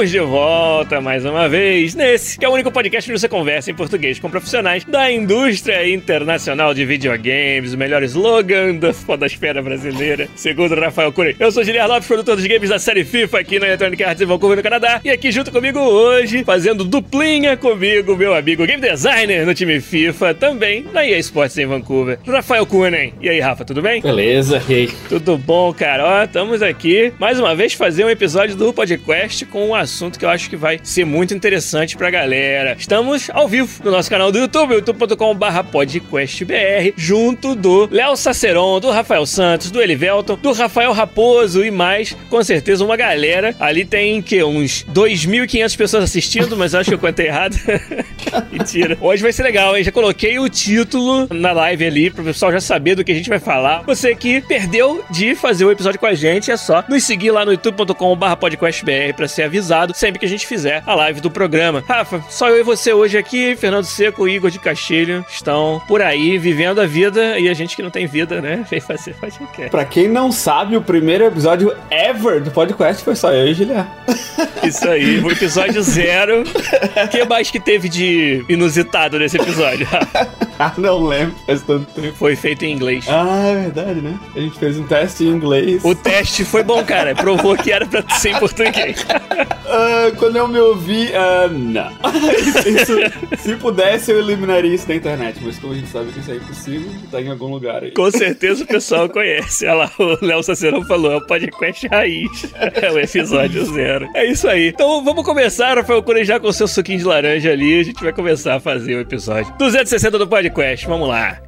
Estamos de volta mais uma vez nesse que é o único podcast onde você conversa em português com profissionais da indústria internacional de videogames, o melhor slogan da podosfera brasileira, segundo Rafael Cury. Eu sou Giliar Lopes, produtor dos games da série FIFA aqui na Electronic Arts em Vancouver, no Canadá, e aqui junto comigo hoje, fazendo duplinha comigo, meu amigo game designer no time FIFA, também na EA Sports em Vancouver, Rafael Kunen. E aí, Rafa, tudo bem? Beleza, e aí? Tudo bom, cara? Ó, estamos aqui mais uma vez fazer um episódio do podcast com um assunto que eu acho que vai ser muito interessante pra galera. Estamos ao vivo no nosso canal do YouTube, youtube.com.br podcastbr, junto do Léo Saceron, do Rafael Santos, do Elivelton, do Rafael Raposo e mais, com certeza, uma galera. Ali tem que uns 2.500 pessoas assistindo, mas acho que eu contei errado. Mentira. Hoje vai ser legal, hein? Já coloquei o título na live ali pro pessoal já saber do que a gente vai falar. Você que perdeu de fazer o episódio com a gente, é só nos seguir lá no youtube.com.br podcastbr pra ser avisado sempre que a gente fizer a live do programa. Rafa, só eu e você hoje aqui, Fernando Seco e Igor de Castilho estão por aí vivendo a vida e a gente que não tem vida, né? Vem fazer, faz o que quer. Pra quem não sabe, o primeiro episódio ever do podcast foi só eu e Julián. Isso aí, o episódio zero. O que mais que teve de inusitado nesse episódio? ah, não lembro, faz tanto tempo. Foi feito em inglês. Ah, é verdade, né? A gente fez um teste em inglês. O teste foi bom, cara. Provou que era pra ser em português. Ah, quando eu me ouvi, ah, não. Isso- se pudesse, eu eliminaria isso da internet, mas como a gente sabe que isso é impossível, tá em algum lugar aí. Com certeza o pessoal conhece. Olha lá, o Léo Sacerão falou, é o podcast raiz. É o episódio zero. É isso aí. Então vamos começar, Rafael já com o seu suquinho de laranja ali. A gente vai começar a fazer o episódio 260 do podcast. Vamos lá.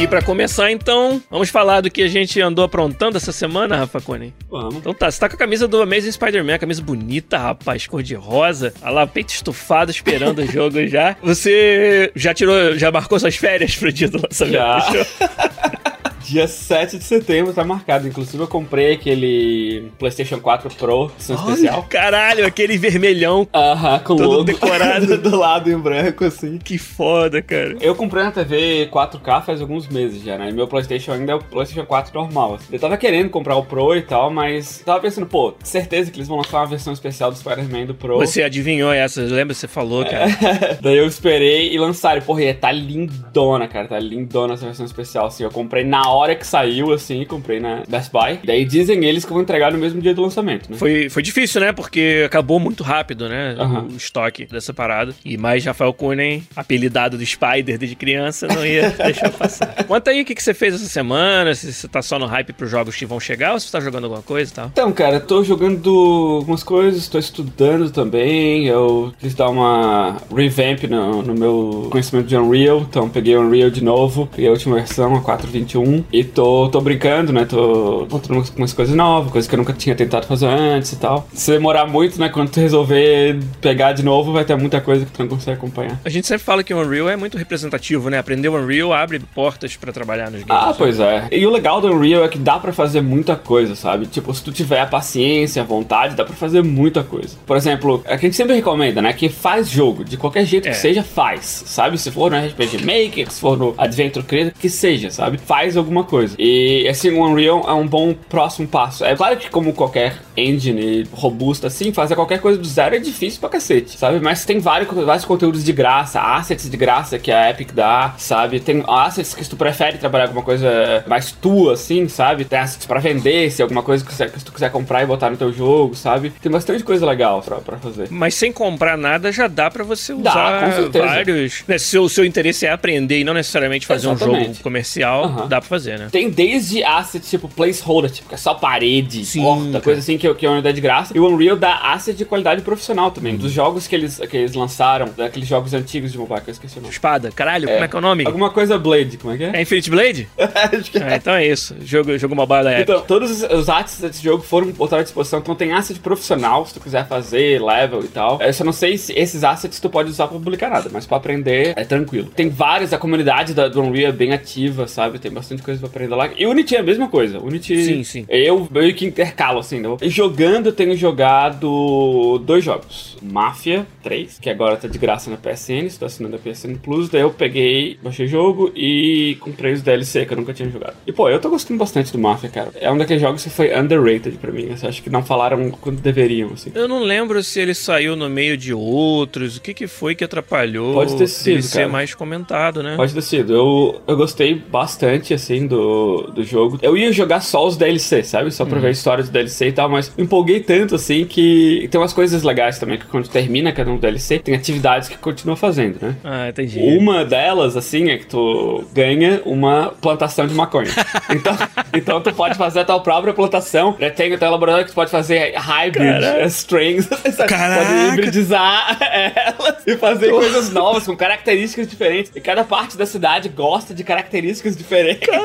E pra começar, então, vamos falar do que a gente andou aprontando essa semana, Rafa Cone. Vamos. Então tá, você tá com a camisa do Amazing Spider-Man, camisa bonita, rapaz, cor de rosa. Olha lá, peito estufado, esperando o jogo já. Você já tirou, já marcou suas férias pro dia do lançamento Já. do? Dia 7 de setembro tá marcado. Inclusive, eu comprei aquele PlayStation 4 Pro, edição especial. Caralho, aquele vermelhão. Aham, com Todo logo decorado. do lado em branco, assim. Que foda, cara. Eu comprei na TV 4K faz alguns meses já, né? E meu PlayStation ainda é o PlayStation 4 normal. assim. Eu tava querendo comprar o Pro e tal, mas tava pensando, pô, certeza que eles vão lançar uma versão especial do Spider-Man do Pro. Você adivinhou essa, lembra? Você falou, cara. Daí eu esperei e lançaram. Porra, e tá lindona, cara. Tá lindona essa versão especial, assim. Eu comprei na hora que saiu, assim, comprei na Best Buy. Daí dizem eles que vão entregar no mesmo dia do lançamento, né? Foi, foi difícil, né? Porque acabou muito rápido, né? Aham. O estoque dessa parada. E mais Rafael Kunen, apelidado do Spider desde criança, não ia deixar passar. Conta aí o que, que você fez essa semana, se você tá só no hype pros jogos que vão chegar ou se você tá jogando alguma coisa e tal. Então, cara, tô jogando algumas coisas, tô estudando também. Eu quis dar uma revamp no, no meu conhecimento de Unreal, então peguei o Unreal de novo, peguei a última versão, a 4.21, e tô, tô brincando, né? Tô mostrando umas, umas coisas novas, coisas que eu nunca tinha tentado fazer antes e tal. Se demorar muito, né? Quando tu resolver pegar de novo, vai ter muita coisa que tu não consegue acompanhar. A gente sempre fala que o Unreal é muito representativo, né? Aprender o Unreal abre portas pra trabalhar nos games. Ah, pois é. E o legal do Unreal é que dá pra fazer muita coisa, sabe? Tipo, se tu tiver a paciência, a vontade, dá pra fazer muita coisa. Por exemplo, é que a gente sempre recomenda, né? Que faz jogo, de qualquer jeito É. que seja, faz. Sabe? Se for no RPG Maker, se for no Adventure Creator, que seja, sabe? Faz alguma coisa. E, assim, o Unreal é um bom próximo passo. É claro que como qualquer engine robusta, assim, fazer qualquer coisa do zero é difícil pra cacete, sabe? Mas tem vários, vários conteúdos de graça, assets de graça que a Epic dá, sabe? Tem assets que tu prefere trabalhar alguma coisa mais tua, assim, sabe? Tem assets pra vender, se é alguma coisa que, você- que tu quiser comprar e botar no teu jogo, sabe? Tem bastante coisa legal pra, pra fazer. Mas sem comprar nada já dá pra você Dá, usar com certeza. vários. Né, se o seu interesse é aprender e não necessariamente fazer um Exatamente. jogo comercial, Aham. dá pra fazer fazer, né? Tem desde assets tipo placeholder, tipo, que é só parede, Sim, porta, coisa assim que, que é uma unidade de graça. E o Unreal dá asset de qualidade profissional também. Dos jogos que eles, que eles lançaram, daqueles jogos antigos de mobile, que eu esqueci o nome. Espada, caralho, como é que é o nome? Alguma coisa Blade, como é que é? É Infinite Blade? Que Ah, então é isso. Jogo, jogo mobile da. Então, todos os- os assets desse jogo foram botados à disposição. Então tem asset profissional, se tu quiser fazer, level e tal. Eu só não sei se esses assets tu pode usar pra publicar nada, mas pra aprender é tranquilo. Tem várias, a comunidade da, do Unreal é bem ativa, sabe? Tem bastante coisa pra aprender lá. E Unity é a mesma coisa. Unity. Sim, sim. Eu meio que intercalo, assim. Né? Jogando, eu tenho jogado dois jogos. Mafia 3, que agora tá de graça na PSN, estou assinando a PSN Plus. Daí eu peguei, baixei o jogo e comprei os DLC que eu nunca tinha jogado. E pô, eu tô gostando bastante do Mafia, cara. É um daqueles jogos que foi underrated pra mim. Assim, acho que não falaram quando deveriam, assim. Eu não lembro se ele saiu no meio de outros. O que, que foi que atrapalhou Pode ter sido, dele ser mais comentado, né? Pode ter sido. Eu, eu gostei bastante, assim, do, do jogo. Eu ia jogar só os DLC, sabe? Só pra ver a história do DLC e tal, mas empolguei tanto, assim, que tem umas coisas legais também, que quando termina cada um DLC, tem atividades que continua fazendo, né? Ah, entendi. Uma delas, assim, é que tu ganha uma plantação de maconha. Então, então tu pode fazer a tua própria plantação. né? Tem o teu laboratório que tu pode fazer hybrid Caraca. strings. Você Caraca. Pode hibridizar elas e fazer coisas novas com características diferentes. E cada parte da cidade gosta de características diferentes. Caraca,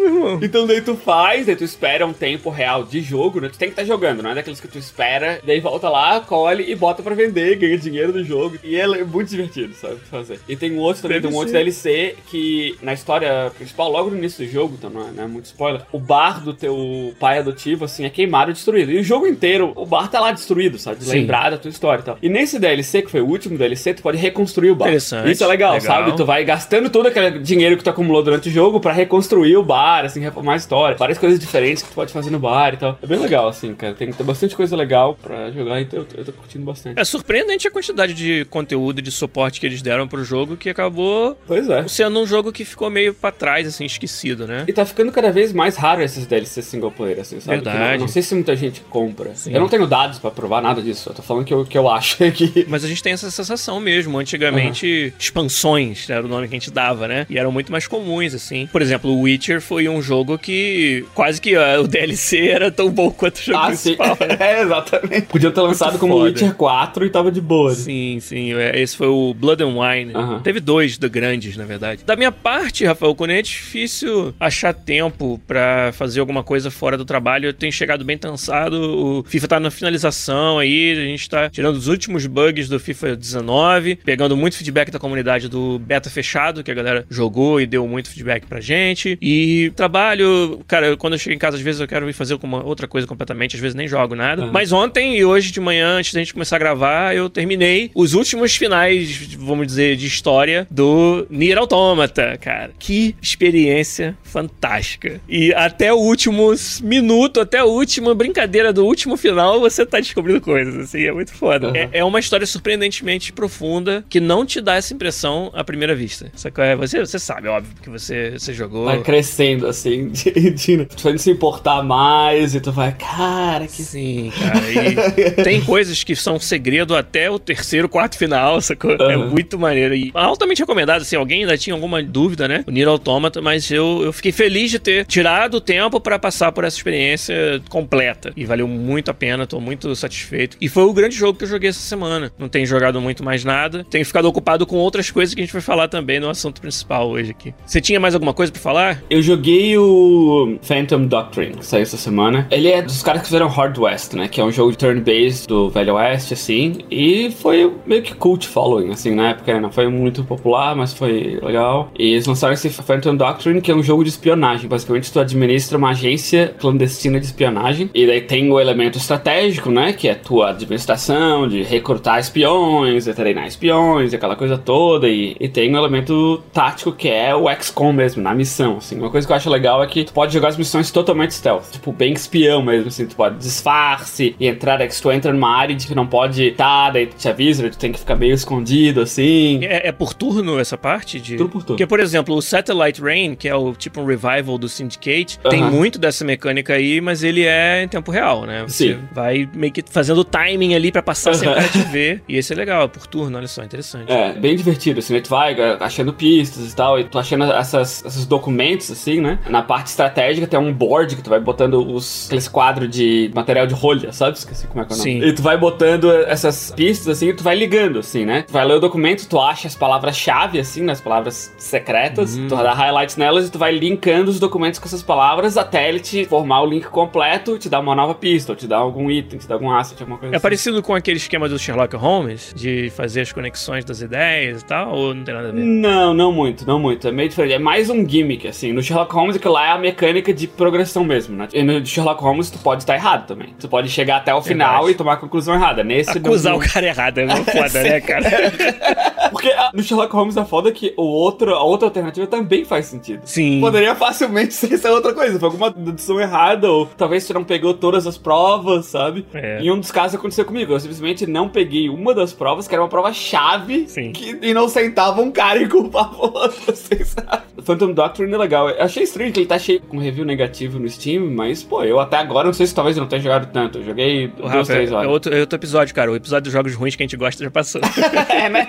meu irmão. Então daí tu faz, daí tu espera um tempo real de jogo, né? Tu tem que estar jogando, não é daqueles que tu espera, daí volta lá, colhe e bota pra vender, ganha dinheiro do jogo. E é muito divertido, sabe? Fazer. E tem um outro também, tem um outro. DLC que na história principal, logo no início do jogo, então não é, não é muito spoiler, o bar do teu pai adotivo, assim, é queimado e destruído. E o jogo inteiro, o bar tá lá destruído, sabe? De Sim. lembrar da tua história e tal. E nesse DLC, que foi o último DLC, tu pode reconstruir o bar. Interessante, Isso é legal, legal. sabe? Tu vai gastando todo aquele dinheiro que tu acumulou durante o jogo pra reconstruir o bar, assim, reformar a história. Várias coisas diferentes que tu pode fazer no bar e tal. É bem legal, assim, cara. Tem, tem bastante coisa legal pra jogar, então eu, tô- eu tô curtindo bastante. É surpreendente a quantidade de conteúdo e de suporte que eles deram pro jogo, que acabou Pois é. sendo um jogo que ficou meio pra trás, assim, esquecido, né? E tá ficando cada vez mais raro esses DLC single player, assim, sabe? Verdade. Não, não sei se muita gente compra. Sim. Eu não tenho dados pra provar nada disso. Eu tô falando que eu, que eu acho aqui. Mas a gente tem essa sensação mesmo. Antigamente, expansões era o nome que a gente dava, né? E eram muito mais comuns, assim. Por exemplo, o Witcher foi um jogo que quase que ó, o DLC era tão bom quanto o jogo Ah, sim. principal. né? é, exatamente. Podia ter lançado como foda. Witcher 4 e tava de boa. né? Sim, sim. é, Esse foi o Blood and Wine. Teve dois de grandes, na verdade. Da minha parte, Rafael, quando é difícil achar tempo pra fazer alguma coisa fora do trabalho, eu tenho chegado bem cansado. O FIFA tá na finalização aí, a gente tá tirando os últimos bugs do FIFA 19, pegando muito feedback da comunidade do beta fechado, que a galera jogou e deu muito feedback pra gente. E trabalho, cara, quando eu chego em casa, às vezes eu quero ir fazer alguma outra coisa completamente, às vezes nem jogo nada. Aham. Mas ontem e hoje de manhã, antes da gente começar a gravar, eu terminei os últimos finais, vamos dizer, de história do Nier Automata, cara. Que experiência fantástica. E até o último minuto, até a última brincadeira do último final, você tá descobrindo coisas, assim, é muito foda. Aham. É, é uma história surpreendentemente profunda que não te dá essa impressão à primeira vista. É, Você, você sabe, óbvio, que você, você jogou. Vai crescendo, assim, de, de, tu vai se importar mais e tu vai, cara, que Sim, cara. E tem coisas que são segredo até o terceiro, quarto final, sacou? É Aham. muito maneiro. E altamente recomendado, se alguém ainda tinha alguma dúvida, né? O Nier Automata, mas eu, eu fiquei feliz de ter tirado o tempo pra passar por essa experiência completa. E valeu muito a pena, tô muito satisfeito. E foi o grande jogo que eu joguei essa semana. Não tenho jogado muito mais nada. Tenho ficado ocupado com outras coisas que a gente vai falar também no assunto principal hoje aqui. Você tinha mais alguma coisa pra falar? Eu joguei o Phantom Doctrine, que saiu essa semana. Ele é dos caras que fizeram Hard West, né? Que é um jogo de turn-based do Velho Oeste, assim. E foi meio que cult following, assim, na época. né? Não foi muito popular, mas foi legal. E eles lançaram esse Phantom Doctrine, que é um jogo de espionagem. Basicamente, tu administra uma agência clandestina de espionagem. E daí tem o elemento estratégico, né? Que é tua administração, de recrutar espiões, de treinar espiões, aquela coisa toda. E, e tem o elemento tático, que é o XCOM mesmo, na missão, assim. Uma coisa que eu acho legal é que tu pode jogar as missões totalmente stealth. Tipo, bem espião mesmo, assim. Tu pode disfarce e entrar, daí que se tu entra numa área de que não pode estar, daí tu te avisa, tu tem que ficar meio escondido, assim. É, é por turno essa parte? De... Tudo por turno. Porque, por exemplo, o Satellite Rain, que é o tipo um revival do Syndicate, tem Aham. muito dessa mecânica aí, mas ele é em tempo real, né? Você Sim. vai meio que fazendo o timing ali pra passar sem o Aham. cara te ver. E esse é legal, é por turno, olha só, interessante. É, bem divertido, assim, né? Tu vai é, achando pistas e tal, e tu achando essas, esses documentos, assim, assim, né? Na parte estratégica tem um board que tu vai botando os, aqueles quadros de material de rolha, sabe? Esqueci como é que é o nome. Sim. E tu vai botando essas pistas, assim, e tu vai ligando, assim, né? Tu vai ler o documento, tu acha as palavras-chave, assim, nas palavras secretas, tu dá highlights nelas e tu vai linkando os documentos com essas palavras até ele te formar o link completo, te dar uma nova pista, ou te dar algum item, te dar algum asset, alguma coisa É assim. parecido com aquele esquema do Sherlock Holmes, de fazer as conexões das ideias e tal, ou não tem nada a ver? Não, não muito, não muito. É meio diferente. É mais um gimmick, assim. No Sherlock Holmes, aquilo lá é a mecânica de progressão mesmo, né? E no Sherlock Holmes, tu pode estar errado também. Tu pode chegar até o final Verdade. e tomar a conclusão errada. Nesse Acusar não... o cara errado é muito foda, né, cara? Porque ah, no Sherlock Holmes é foda que o outro, a outra alternativa também faz sentido. Sim. Poderia facilmente ser essa outra coisa. Foi alguma dedução errada, ou talvez você não pegou todas as provas, sabe? É. E um dos casos aconteceu comigo. Eu simplesmente não peguei uma das provas, que era uma prova-chave, Sim. que inocentava um cara e culpava o outro, assim, sabe? Phantom Doctrine é legal. Eu achei estranho que ele tá cheio com review negativo no Steam, mas, pô, eu até agora não sei se talvez eu não tenha jogado tanto. Eu joguei O duas, Rafa, três é, horas. outro, é outro episódio, cara. O episódio dos jogos ruins que a gente gosta já passou. É, né?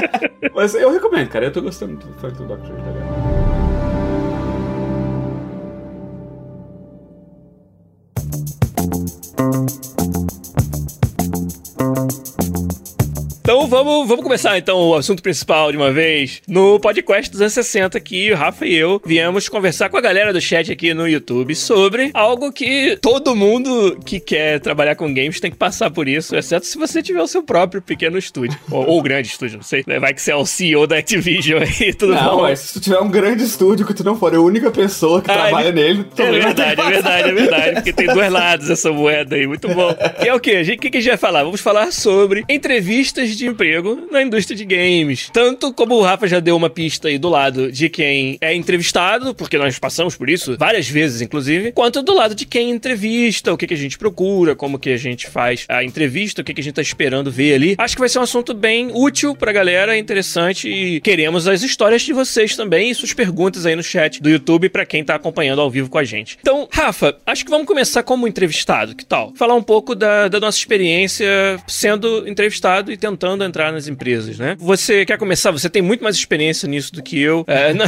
Mas eu recomendo, cara. Eu tô gostando do Phantom Doctrine. Tá ligado? Então vamos, vamos começar então o assunto principal de uma vez. No podcast 260 aqui, o Rafa e eu viemos conversar com a galera do chat aqui no YouTube sobre algo que todo mundo que quer trabalhar com games tem que passar por isso, exceto se você tiver o seu próprio pequeno estúdio. ou, ou grande estúdio, não sei. Vai que você é o CEO da Activision aí, tudo Não, bom. mas se tu tiver um grande estúdio que tu não for a única pessoa que Ah, trabalha ele- nele, tu É verdade, que é verdade, é verdade. Porque tem dois lados essa moeda aí, muito bom. E é o quê? O que, que a gente vai falar? Vamos falar sobre entrevistas de emprego na indústria de games. Tanto como o Rafa já deu uma pista aí do lado de quem é entrevistado, porque nós passamos por isso várias vezes, inclusive, quanto do lado de quem entrevista, o que, que a gente procura, como que a gente faz a entrevista, o que, que a gente tá esperando ver ali. Acho que vai ser um assunto bem útil pra galera, interessante e queremos as histórias de vocês também e suas perguntas aí no chat do YouTube pra quem tá acompanhando ao vivo com a gente. Então, Rafa, acho que vamos começar como entrevistado, que tal? Falar um pouco da, da nossa experiência sendo entrevistado e tentando entrar nas empresas, né? Você quer começar? Você tem muito mais experiência nisso do que eu. É, não,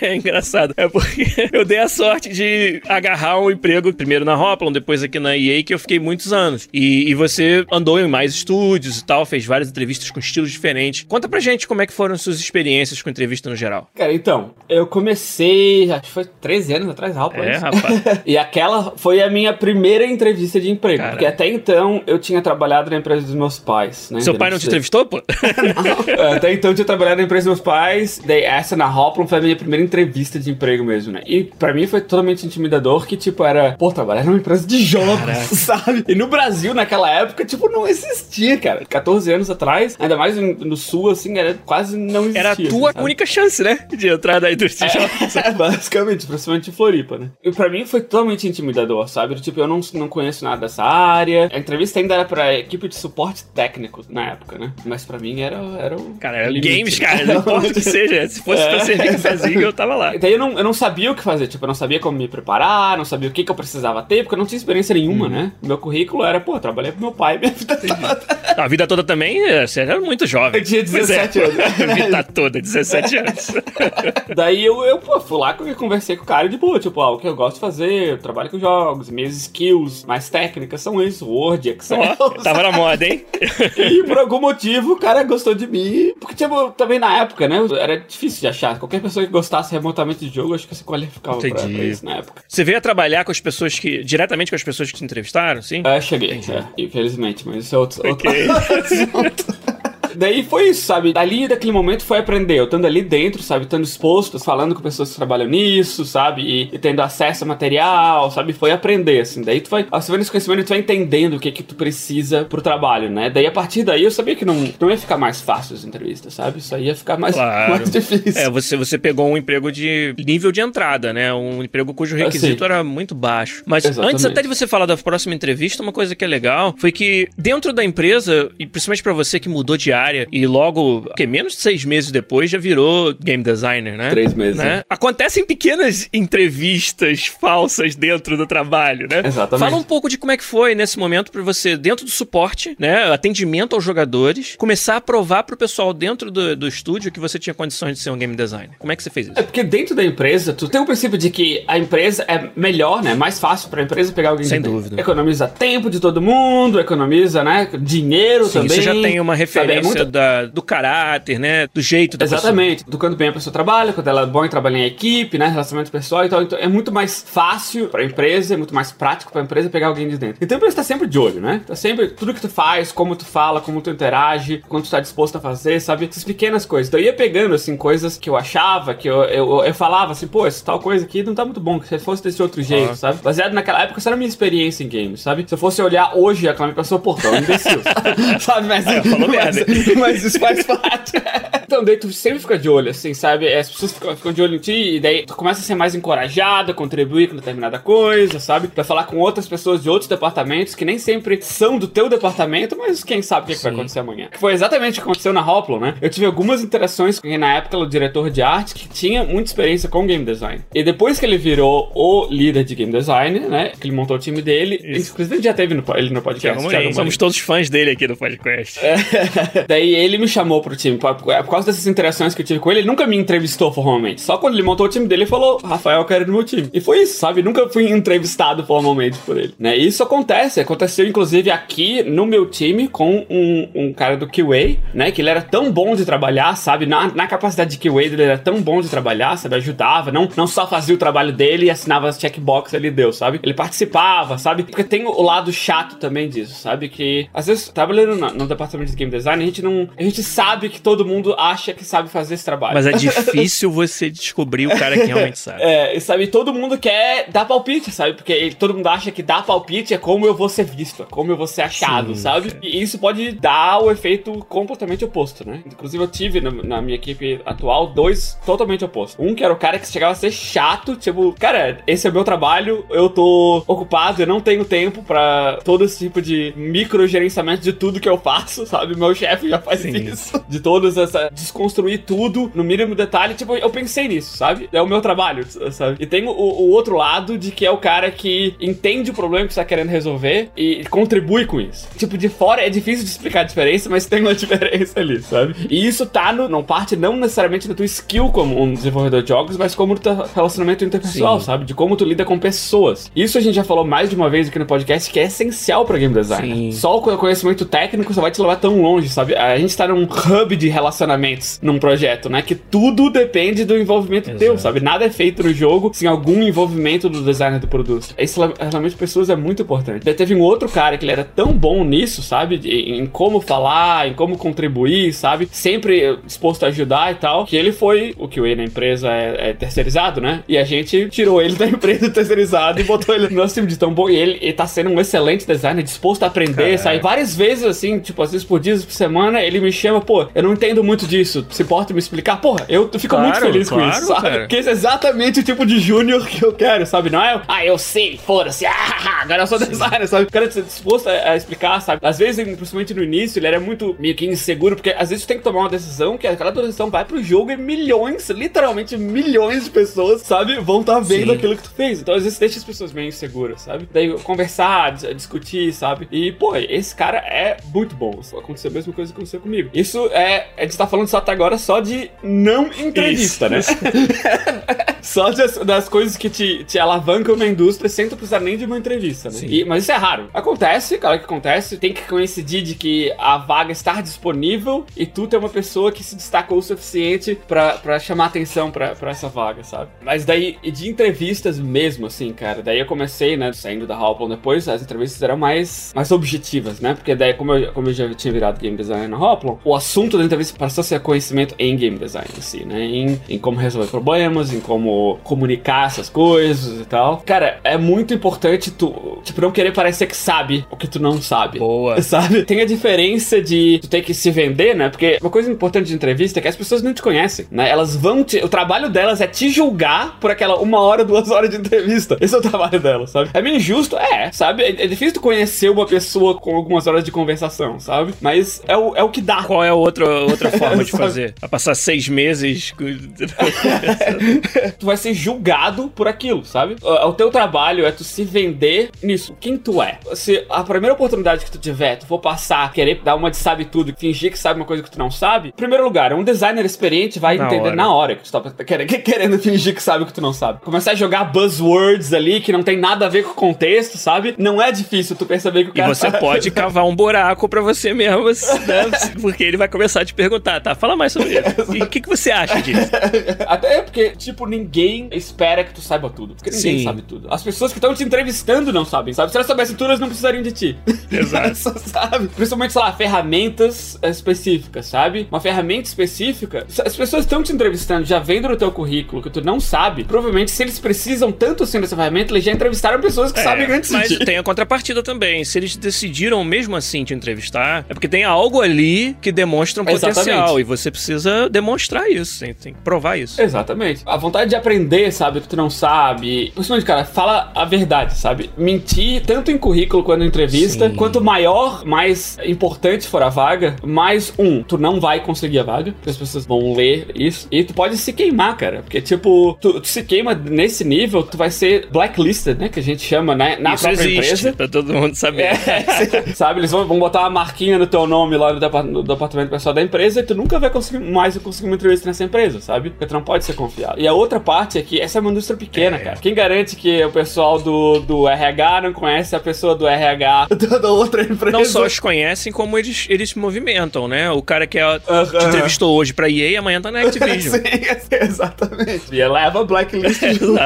é engraçado. É porque eu dei a sorte de agarrar um emprego primeiro na Hoplon, depois aqui na EA, que eu fiquei muitos anos. E, e você andou em mais estúdios e tal, fez várias entrevistas com estilos diferentes. Conta pra gente como é que foram suas experiências com entrevista no geral. Cara, então, eu comecei, acho que foi 13 anos atrás, rapaz. É, rapaz. E aquela foi a minha primeira entrevista de emprego. Cara. Porque até então eu tinha trabalhado na empresa dos meus pais, né? Seu pai não te Durante- pô? Até então eu tinha trabalhado na empresa dos meus pais, daí essa na Hoplon foi a minha primeira entrevista de emprego mesmo, né? E pra mim foi totalmente intimidador que, tipo, era, pô, trabalhar numa empresa de jogos, Caraca. sabe? E no Brasil, naquela época, tipo, não existia, cara. 14 anos atrás, ainda mais no no sul, assim, era quase não existia. Era a tua sabe? única chance, né? De entrar na indústria de jogos. É, basicamente, principalmente em Floripa, né? E pra mim foi totalmente intimidador, sabe? Tipo, eu não, não conheço nada dessa área. A entrevista ainda era pra equipe de suporte técnico na época, né? Mas pra mim era, era o. Cara, era limite, games, cara. Não importa o que seja. Se fosse pra É. servir cafezinho, eu tava lá. Daí eu não, eu não sabia o que fazer, tipo, eu não sabia como me preparar, não sabia o que, que eu precisava ter, porque eu não tinha experiência nenhuma, Uhum. né? Meu currículo era, pô, trabalhei pro meu pai minha vida toda. A vida toda também, é, você era muito jovem. Eu tinha Pois é. 17 anos. A vida toda, 17 anos. Daí eu, eu pô, fui lá e conversei com o cara de boa, tipo, ó, o que eu gosto de fazer, eu trabalho com jogos, minhas skills mais técnicas são isso, Word, Excel. Ó, tava na moda, hein? E por algum motivo o cara gostou de mim. Porque, tipo, também na época, né? Era difícil de achar. Qualquer pessoa que gostasse remotamente de jogo, acho que se qualificava pra, pra isso na época. Você veio a trabalhar com as pessoas que. diretamente com as pessoas que te entrevistaram, sim? É, cheguei, é, infelizmente, mas isso é outro, outro Ok. assunto. Daí foi isso, sabe? Dali, daquele momento, foi aprender. Eu estando ali dentro, sabe? Estando exposto, falando com pessoas que trabalham nisso, sabe? E, e tendo acesso a material, sabe? Foi aprender, assim. Daí tu vai, ao vendo esse conhecimento, tu vai entendendo o que que tu precisa pro trabalho, né? Daí, a partir daí, eu sabia que não, não ia ficar mais fácil as entrevistas, sabe? Isso aí ia ficar mais, Claro. mais difícil. É, você, você pegou um emprego de nível de entrada, né? Um emprego cujo requisito sim. era muito baixo. Mas Exatamente. antes até de você falar da próxima entrevista, uma coisa que é legal foi que dentro da empresa, e principalmente pra você que mudou de área e logo, que menos de seis meses depois, já virou game designer, né? Três meses. Né? Acontecem pequenas entrevistas falsas dentro do trabalho, né? Exatamente. Fala um pouco de como é que foi nesse momento para você, dentro do suporte, né? Atendimento aos jogadores, começar a provar pro pessoal dentro do, do estúdio que você tinha condições de ser um game designer. Como é que você fez isso? É porque dentro da empresa, tu tem o princípio de que a empresa é melhor, né? Mais fácil pra empresa pegar alguém Sem dentro. dúvida. Economiza tempo de todo mundo, economiza, né? Dinheiro Sim, também. você já tem uma? É referência muito- da, do caráter, né? Do jeito da Exatamente. Do quando bem a pessoa trabalha, quando ela é bom em trabalhar em equipe, né? Relacionamento pessoal e tal. Então é muito mais fácil pra empresa, é muito mais prático pra empresa pegar alguém de dentro. Então a empresa tá sempre de olho, né? Tá sempre tudo que tu faz, como tu fala, como tu interage, quanto tu tá disposto a fazer, sabe? Essas pequenas coisas. Então eu ia pegando, assim, coisas que eu achava, que eu, eu, eu falava assim, pô, essa tal coisa aqui não tá muito bom, que se fosse desse outro jeito, Ah. sabe? Baseado naquela época, essa era a minha experiência em games, sabe? Se eu fosse olhar hoje, aquela minha pessoa, pô, tá um imbecil, sabe? Mas, falou merda. Mas, mas isso faz parte. Então, daí tu sempre fica de olho, assim, sabe? As pessoas ficam, ficam de olho em ti, e daí tu começa a ser mais encorajado a contribuir com determinada coisa, sabe? Pra falar com outras pessoas de outros departamentos que nem sempre são do teu departamento, mas quem sabe o que, que vai acontecer amanhã. Que foi exatamente o que aconteceu na Hoplon, né? Eu tive algumas interações com na época era o diretor de arte que tinha muita experiência com game design. E depois que ele virou o líder de game design, né? Que ele montou o time dele, Isso. inclusisive ele já teve no, ele no podcast. Thiago Thiago. Somos todos fãs dele aqui do podcast. Daí ele me chamou pro time. Por, por causa dessas interações que eu tive com ele, ele nunca me entrevistou formalmente. Só quando ele montou o time dele, ele falou: Rafael, eu quero ir no meu time. E foi isso, sabe? Nunca fui entrevistado formalmente por ele. Né? E isso acontece. Aconteceu, inclusive, aqui no meu time com um, um cara do QA, né? Que ele era tão bom de trabalhar, sabe? Na, na capacidade de QA dele, ele era tão bom de trabalhar, sabe? Ajudava, não, não só fazia o trabalho dele e assinava as checkbox ali deu, sabe? Ele participava, sabe? Porque tem o lado chato também disso, sabe? Que às vezes, trabalhando na- no departamento de game design, a gente não. A gente sabe que todo mundo acha que sabe fazer esse trabalho. Mas é difícil você descobrir o cara que realmente sabe. É, sabe, todo mundo quer dar palpite, sabe? Porque ele- todo mundo acha que dar palpite é como eu vou ser visto, é como eu vou ser achado, Sim, sabe? cara. E isso pode dar o efeito completamente oposto, né? Inclusive, eu tive na, na minha equipe atual dois totalmente opostos. Um que era o cara que chegava a ser chato, tipo, cara, esse é o meu trabalho, eu tô ocupado, eu não tenho tempo pra todo esse tipo de microgerenciamento de tudo que eu faço, sabe? Meu chefe já faz Sim. isso. De todas essa. Desconstruir tudo no mínimo detalhe. Tipo, eu pensei nisso, sabe? É o meu trabalho, sabe? E tem o, o outro lado de que é o cara que entende o problema que você tá querendo resolver e contribui com isso. Tipo, de fora é difícil de explicar a diferença, mas tem uma diferença ali, sabe? E isso tá no, não parte não necessariamente da tua skill como um desenvolvedor de jogos, mas como no teu relacionamento interpessoal, Sim. sabe? De como tu lida com pessoas. Isso a gente já falou mais de uma vez aqui no podcast que é essencial pra game design. Sim. Só o conhecimento técnico só vai te levar tão longe, sabe? A gente tá num hub de relacionamentos num projeto, né? Que tudo depende do envolvimento Exato. teu, sabe? Nada é feito no jogo sem algum envolvimento do designer do produto. Esse relacionamento de pessoas é muito importante. Daí teve um outro cara que ele era tão bom nisso, sabe? Em como falar, em como contribuir, sabe? Sempre eh, disposto a ajudar e tal. Que ele foi, o que o E na empresa é, é terceirizado, né? E a gente tirou ele da empresa terceirizada e botou ele no nosso time de tão bom. E ele, ele tá sendo um excelente designer, disposto a aprender, Caraca. sabe? Várias vezes, assim, tipo, às vezes por dias por semana, ele me chama, pô, eu não entendo muito disso. Se importa me explicar? Porra, eu fico Claro, muito feliz com claro, isso, sabe? cara. Porque esse é exatamente o tipo de júnior que eu quero, sabe? Não é, ah, eu sei, foda-se, ah, agora eu sou designer, sabe? O cara tá disposto a, a explicar, sabe? Às vezes, principalmente no início, ele era muito meio que inseguro, porque às vezes tu tem que tomar uma decisão que aquela decisão vai pro jogo e milhões, literalmente milhões de pessoas, sabe? Vão estar vendo Sim. aquilo que tu fez. Então, às vezes, deixa as pessoas meio inseguras, sabe? Daí conversar, dis- discutir, sabe? E, pô, esse cara é muito bom. Aconteceu a mesma coisa que aconteceu comigo. Isso é. A gente tá falando só até agora só de não entrevista, Isso, né? isso. Só das, das coisas que te, te alavancam na indústria sem tu precisar nem de uma entrevista, né? E- mas isso é raro. Acontece, claro que acontece. Tem que coincidir de que a vaga estar disponível e tu ter uma pessoa que se destacou o suficiente pra, pra chamar atenção pra, pra essa vaga, sabe? Mas daí, e de entrevistas mesmo, assim, cara. Daí eu comecei, né, saindo da Halpon depois, as entrevistas eram mais, mais objetivas, né? Porque daí, como eu, como eu já tinha virado game designer na Hoplon, o assunto da entrevista passou a ser é conhecimento em game design em si, né? Em, em como resolver problemas, em como comunicar essas coisas e tal. Cara, é muito importante tu, tipo, não querer parecer que sabe o que tu não sabe. Boa. Sabe? Tem a diferença de tu ter que se vender, né? Porque uma coisa importante de entrevista é que as pessoas não te conhecem, né? Elas vão te. O trabalho delas é te julgar por aquela uma hora, duas horas de entrevista. Esse é o trabalho delas, sabe? É meio injusto? É, sabe? É, é difícil tu conhecer uma pessoa com algumas horas de conversação, sabe? Mas é o, é o que dá. Qual é a outra, outra forma de fazer? A passar seis meses. tu vai ser julgado por aquilo, sabe? O, o teu trabalho é tu se vender nisso. Quem tu é? Se a primeira oportunidade que tu tiver, tu for passar, querer dar uma de sabe tudo, fingir que sabe uma coisa que tu não sabe, em primeiro lugar, um designer experiente vai na entender hora. na hora que tu tá querendo, querendo fingir que sabe o que tu não sabe. Começar a jogar buzzwords ali que não tem nada a ver com o contexto, sabe? Não é difícil tu perceber que o cara. E você tá... pode cavar um buraco pra você mesmo, né? Porque ele vai começar a te perguntar, tá? Fala mais sobre isso. E o que, que você acha disso? Até porque, tipo, ninguém espera que tu saiba tudo. Porque ninguém Sim. sabe tudo. As pessoas que estão te entrevistando não sabem, sabe? Se elas soubessem tudo, elas não precisariam de ti. Exato. sabe? Principalmente, sei lá, ferramentas específicas, sabe? Uma ferramenta específica. As pessoas estão te entrevistando, já vendo no teu currículo que tu não sabe. Provavelmente, se eles precisam tanto assim dessa ferramenta, eles já entrevistaram pessoas que é, sabem antes mas de ti. tem a contrapartida também. Se eles decidiram mesmo assim te entrevistar, é porque tem algo ali que demonstra um Exatamente. potencial. E você precisa demonstrar isso. Tem, tem que provar isso. Exatamente. A vontade de aprender, sabe, que tu não sabe. Principalmente, cara, fala a verdade, sabe? Mentir tanto em currículo quanto em entrevista. Sim. Quanto maior, mais importante for a vaga, mais um, tu não vai conseguir a vaga. Porque as pessoas vão ler isso. E tu pode se queimar, cara. Porque, tipo, tu, tu se queima nesse nível, tu vai ser blacklisted, né? Que a gente chama, né? Na isso própria existe, empresa. Pra todo mundo saber. É, sabe? Eles vão, vão botar uma marquinha no teu nome lá no, no departamento pessoal da empresa e tu nunca vai conseguir mais conseguir uma entrevista nessa empresa, sabe? Porque tu não pode ser confiado. E a outra parte é que essa é uma indústria pequena, é. cara. Quem garante que o pessoal do, do RH não conhece a pessoa do RH da outra empresa? Não só os conhecem, como eles, eles se movimentam, né? O cara que é, uh -huh. te entrevistou hoje pra EA, amanhã tá na Activision. Sim, exatamente. E leva a blacklist junto.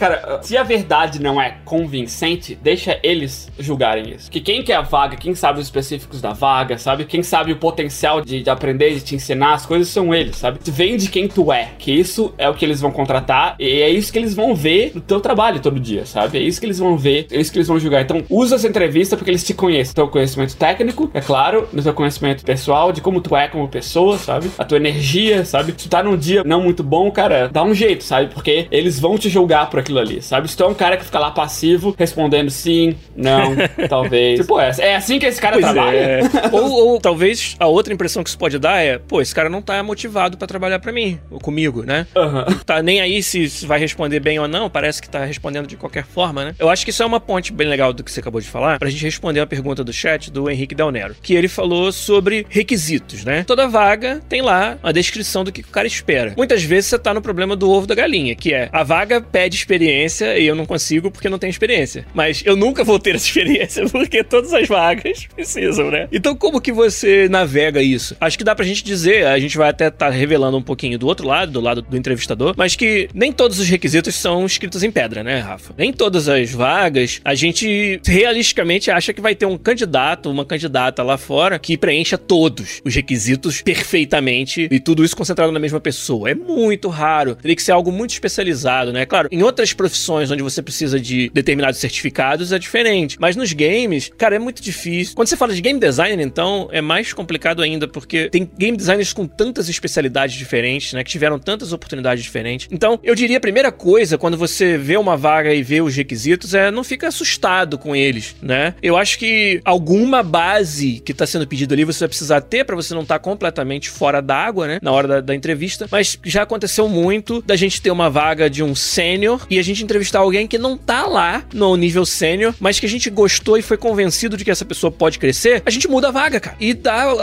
Cara, se a verdade não é convincente, deixa eles julgarem isso. Que quem quer a vaga, quem sabe os específicos da vaga, sabe? Quem sabe o potencial de, de aprender, de te ensinar as coisas são eles, sabe? Vende quem tu é, que isso é o que eles vão contratar e é isso que eles vão ver no teu trabalho todo dia, sabe? É isso que eles vão ver, é isso que eles vão julgar. Então, usa essa entrevista porque eles te conhecem. Teu conhecimento técnico, é claro, no teu conhecimento pessoal, de como tu é como pessoa, sabe? A tua energia, sabe? Se tu tá num dia não muito bom, cara, dá um jeito, sabe? Porque eles vão te julgar por aquilo ali, sabe? Se tu é um cara que fica lá passivo, respondendo sim, não, talvez. Tipo, é, é assim que esse cara pois trabalha. É. ou, ou, talvez a outra impressão que isso pode é, pô, esse cara não tá motivado para trabalhar para mim, ou comigo, né? Uhum. Tá nem aí se, se vai responder bem ou não, parece que tá respondendo de qualquer forma, né? Eu acho que isso é uma ponte bem legal do que você acabou de falar, pra gente responder a pergunta do chat do Henrique Del Nero, que ele falou sobre requisitos, né? Toda vaga tem lá a descrição do que o cara espera. Muitas vezes você tá no problema do ovo da galinha, que é a vaga pede experiência e eu não consigo porque não tenho experiência. Mas eu nunca vou ter essa experiência porque todas as vagas precisam, né? Então como que você navega isso? Acho que dá pra gente dizer, a gente vai até estar tá revelando um pouquinho do outro lado, do lado do entrevistador, mas que nem todos os requisitos são escritos em pedra, né, Rafa? Nem todas as vagas a gente realisticamente acha que vai ter um candidato, uma candidata lá fora que preencha todos os requisitos perfeitamente e tudo isso concentrado na mesma pessoa. É muito raro. Teria que ser algo muito especializado, né? Claro, em outras profissões onde você precisa de determinados certificados é diferente, mas nos games, cara, é muito difícil. Quando você fala de game designer, então, é mais complicado ainda porque tem game designers com tantas especialidades diferentes, né, que tiveram tantas oportunidades diferentes. Então, eu diria a primeira coisa quando você vê uma vaga e vê os requisitos é não fica assustado com eles, né? Eu acho que alguma base que está sendo pedido ali você vai precisar ter para você não estar tá completamente fora d'água, né, na hora da, da entrevista, mas já aconteceu muito da gente ter uma vaga de um sênior e a gente entrevistar alguém que não tá lá no nível sênior, mas que a gente gostou e foi convencido de que essa pessoa pode crescer, a gente muda a vaga, cara. E dá a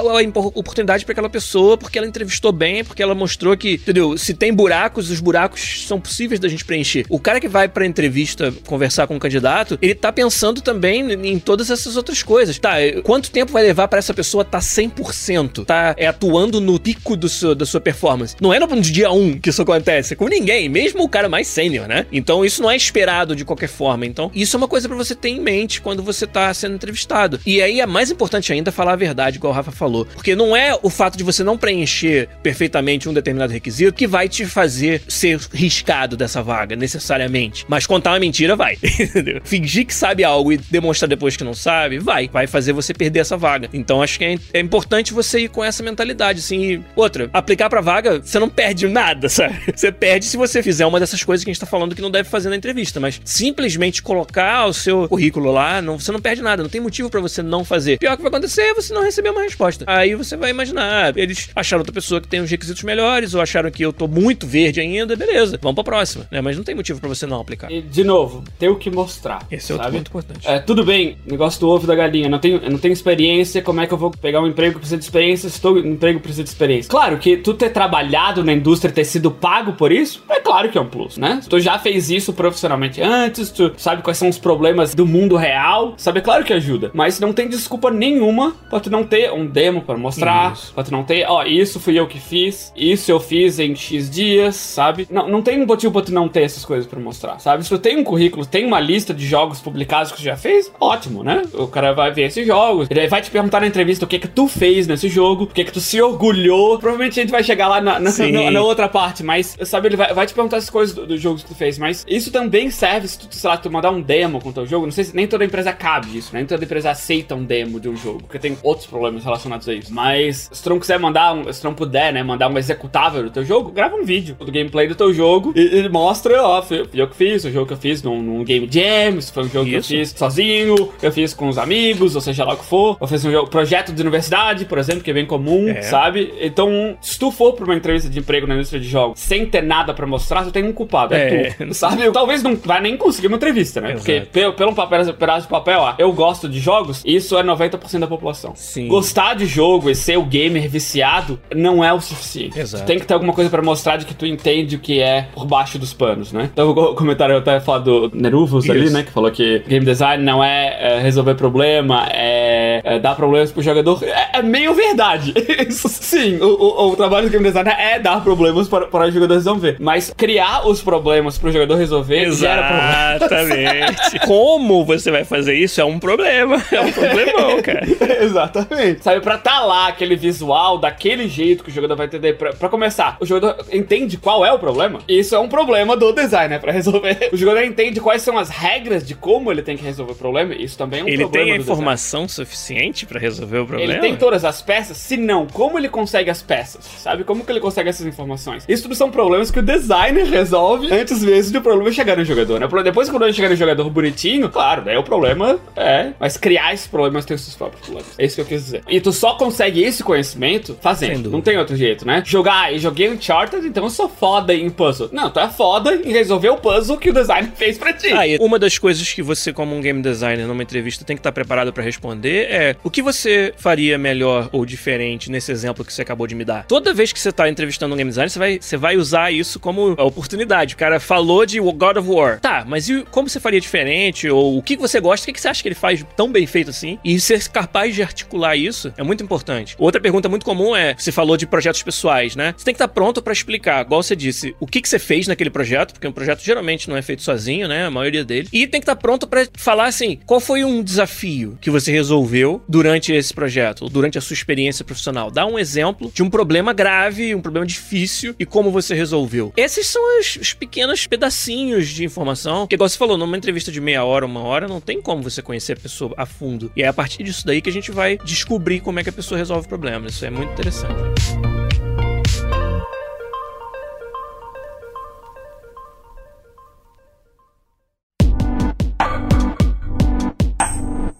oportunidade para aquela pessoa porque ela entrevistou bem, porque ela mostrou que, entendeu? Se tem buracos, os buracos são possíveis da gente preencher. O cara que vai pra entrevista conversar com o candidato, ele tá pensando também em todas essas outras coisas. Tá, quanto tempo vai levar para essa pessoa tá 100%? Tá é, atuando no pico do seu, da sua performance? Não é no dia 1 um que isso acontece, com ninguém, mesmo o cara mais sênior, né? Então isso não é esperado de qualquer forma. Então isso é uma coisa para você ter em mente quando você tá sendo entrevistado. E aí é mais importante ainda falar a verdade, igual o Rafa falou. Porque não é o fato de você não preencher perfeitamente um determinado requisito que vai te fazer ser riscado dessa vaga, necessariamente. Mas contar uma mentira vai. Fingir que sabe algo e demonstrar depois que não sabe, vai. Vai fazer você perder essa vaga. Então acho que é, é importante você ir com essa mentalidade, assim. E outra, aplicar pra vaga, você não perde nada, sabe? Você perde se você fizer uma dessas coisas que a gente tá falando que não deve fazer na entrevista. Mas simplesmente colocar o seu currículo lá, não, você não perde nada. Não tem motivo para você não fazer. Pior que vai acontecer é você não receber uma resposta. Aí você vai imaginar, ah, eles acharam outra pessoa que tem os requisitos melhores, ou acharam que eu tô muito verde ainda, beleza, vamos pra próxima. Né? Mas não tem motivo para você não aplicar. E, de novo, tem o que mostrar. Esse é outro sabe? ponto importante. É, tudo bem, negócio do ovo da galinha. Eu não tenho, não tenho experiência, como é que eu vou pegar um emprego que precisa de experiência se todo emprego precisa de experiência? Claro que tu ter trabalhado na indústria, ter sido pago por isso, é claro que é um plus, né? Tu já fez isso profissionalmente antes, tu sabe quais são os problemas do mundo real, sabe? É claro que ajuda. Mas não tem desculpa nenhuma pra tu não ter um demo pra mostrar, Isso. Pra tu não ter, ó, isso fui eu que fiz, isso eu fiz em X dias, sabe? Não, não tem um motivo pra tu não ter essas coisas pra mostrar, sabe? Se tu tem um currículo, tem uma lista de jogos publicados que tu já fez, ótimo, né? O cara vai ver esses jogos, ele vai te perguntar na entrevista o que que tu fez nesse jogo, o que que tu se orgulhou. Provavelmente a gente vai chegar lá na, na, na- na outra parte, mas, sabe, ele vai, vai te perguntar essas coisas do, do jogo que tu fez, mas isso também serve se tu, sei lá, tu mandar um demo com o teu jogo, não sei se nem toda empresa cabe isso, né? Nem toda empresa aceita um demo de um jogo, porque tem outros problemas relacionados a isso. Mas se tu não quiser mandar, um, se tu não puder, né, mandar um executável do teu jogo, grava um vídeo do gameplay do teu jogo e, e mostra, ó, fui, eu que fiz, o jogo que eu fiz num, num game jam, se foi um jogo Isso. que eu fiz sozinho, eu fiz com os amigos, ou seja lá o que for, eu fiz um jogo, projeto de universidade, por exemplo, que é bem comum, É. sabe? Então, se tu for pra uma entrevista de emprego na indústria de jogos sem ter nada pra mostrar, tu tem um culpado, é, É. tu, sabe? Talvez não vai nem conseguir uma entrevista, né? Exato. Porque pelo, pelo papel, pedaço de papel, ó, eu gosto de jogos, isso é 90% da população. Sim. Gostar de jogo e ser o gamer viciado não é o suficiente. Exato. Tu tem que ter alguma coisa pra mostrar de que tu entende o que é por baixo dos panos, né? Então, o comentário eu até falar do Neruvos ali, né? Que falou que game design não é, é, resolver problema, é, é dar problemas pro jogador. É, é meio verdade. Isso, Sim, o, o- o trabalho do game designer é dar problemas para, para o jogador resolver. Mas criar os problemas pro jogador resolver. Exatamente. Como você vai fazer isso é um problema. É um problemão, cara. Exatamente. Sabe, pra tá lá aquele visual daquele jeito que o jogador vai entender. Pra, pra começar, o jogador entende qual é o problema. Isso é um problema do designer pra resolver. O jogador entende quais são as regras de como ele tem que resolver o problema. Isso também é um Ele problema. tem a do design. informação suficiente pra resolver o problema? Ele tem todas as peças? Se não, como ele consegue as peças? Sabe? Como que ele consegue essas informações? Isso tudo são problemas que o designer resolve antes mesmo de o problema chegar no jogador, né? Depois que o problema chegar no jogador bonitinho, claro, daí o problema é. Mas criar esses problemas tem os seus próprios problemas. É isso que eu quis dizer. E tu só consegue esse conhecimento fazendo. Não tem outro jeito, né? Jogar, e joguei Uncharted, então eu sou foda em puzzle. Não, tu é foda em resolver o puzzle que o designer fez pra ti. Ah, e uma das coisas que você, como um game designer, numa entrevista, tem que estar preparado pra responder é o que você faria melhor ou diferente nesse exemplo que você acabou de me dar. Toda vez que você tá entrevistando um game designer, você vai, você vai usar isso como oportunidade. O cara falou de God of War. Tá, mas e como você faria diferente? Ou o que você gosta? O que que você acha que ele faz tão bem feito assim? E ser capaz de articular isso é muito importante. Outra pergunta muito comum é: você falou de projetos pessoais, né? Você tem que estar pronto pra explicar, igual você disse, o que, que você fez naquele projeto, porque um projeto geralmente não é feito sozinho, né? A maioria dele. E tem que estar pronto pra falar assim: qual foi um desafio que você resolveu durante esse projeto, durante a sua experiência profissional? Dá um exemplo de um problema grave, um problema difícil e como você resolveu. Esses são os, os pequenos pedacinhos de informação que, igual você falou, numa entrevista de meia hora, uma hora, não tem como você conhecer a pessoa a fundo. E é a partir disso daí que a gente vai descobrir como é que a pessoa resolve problemas. Isso é muito interessante.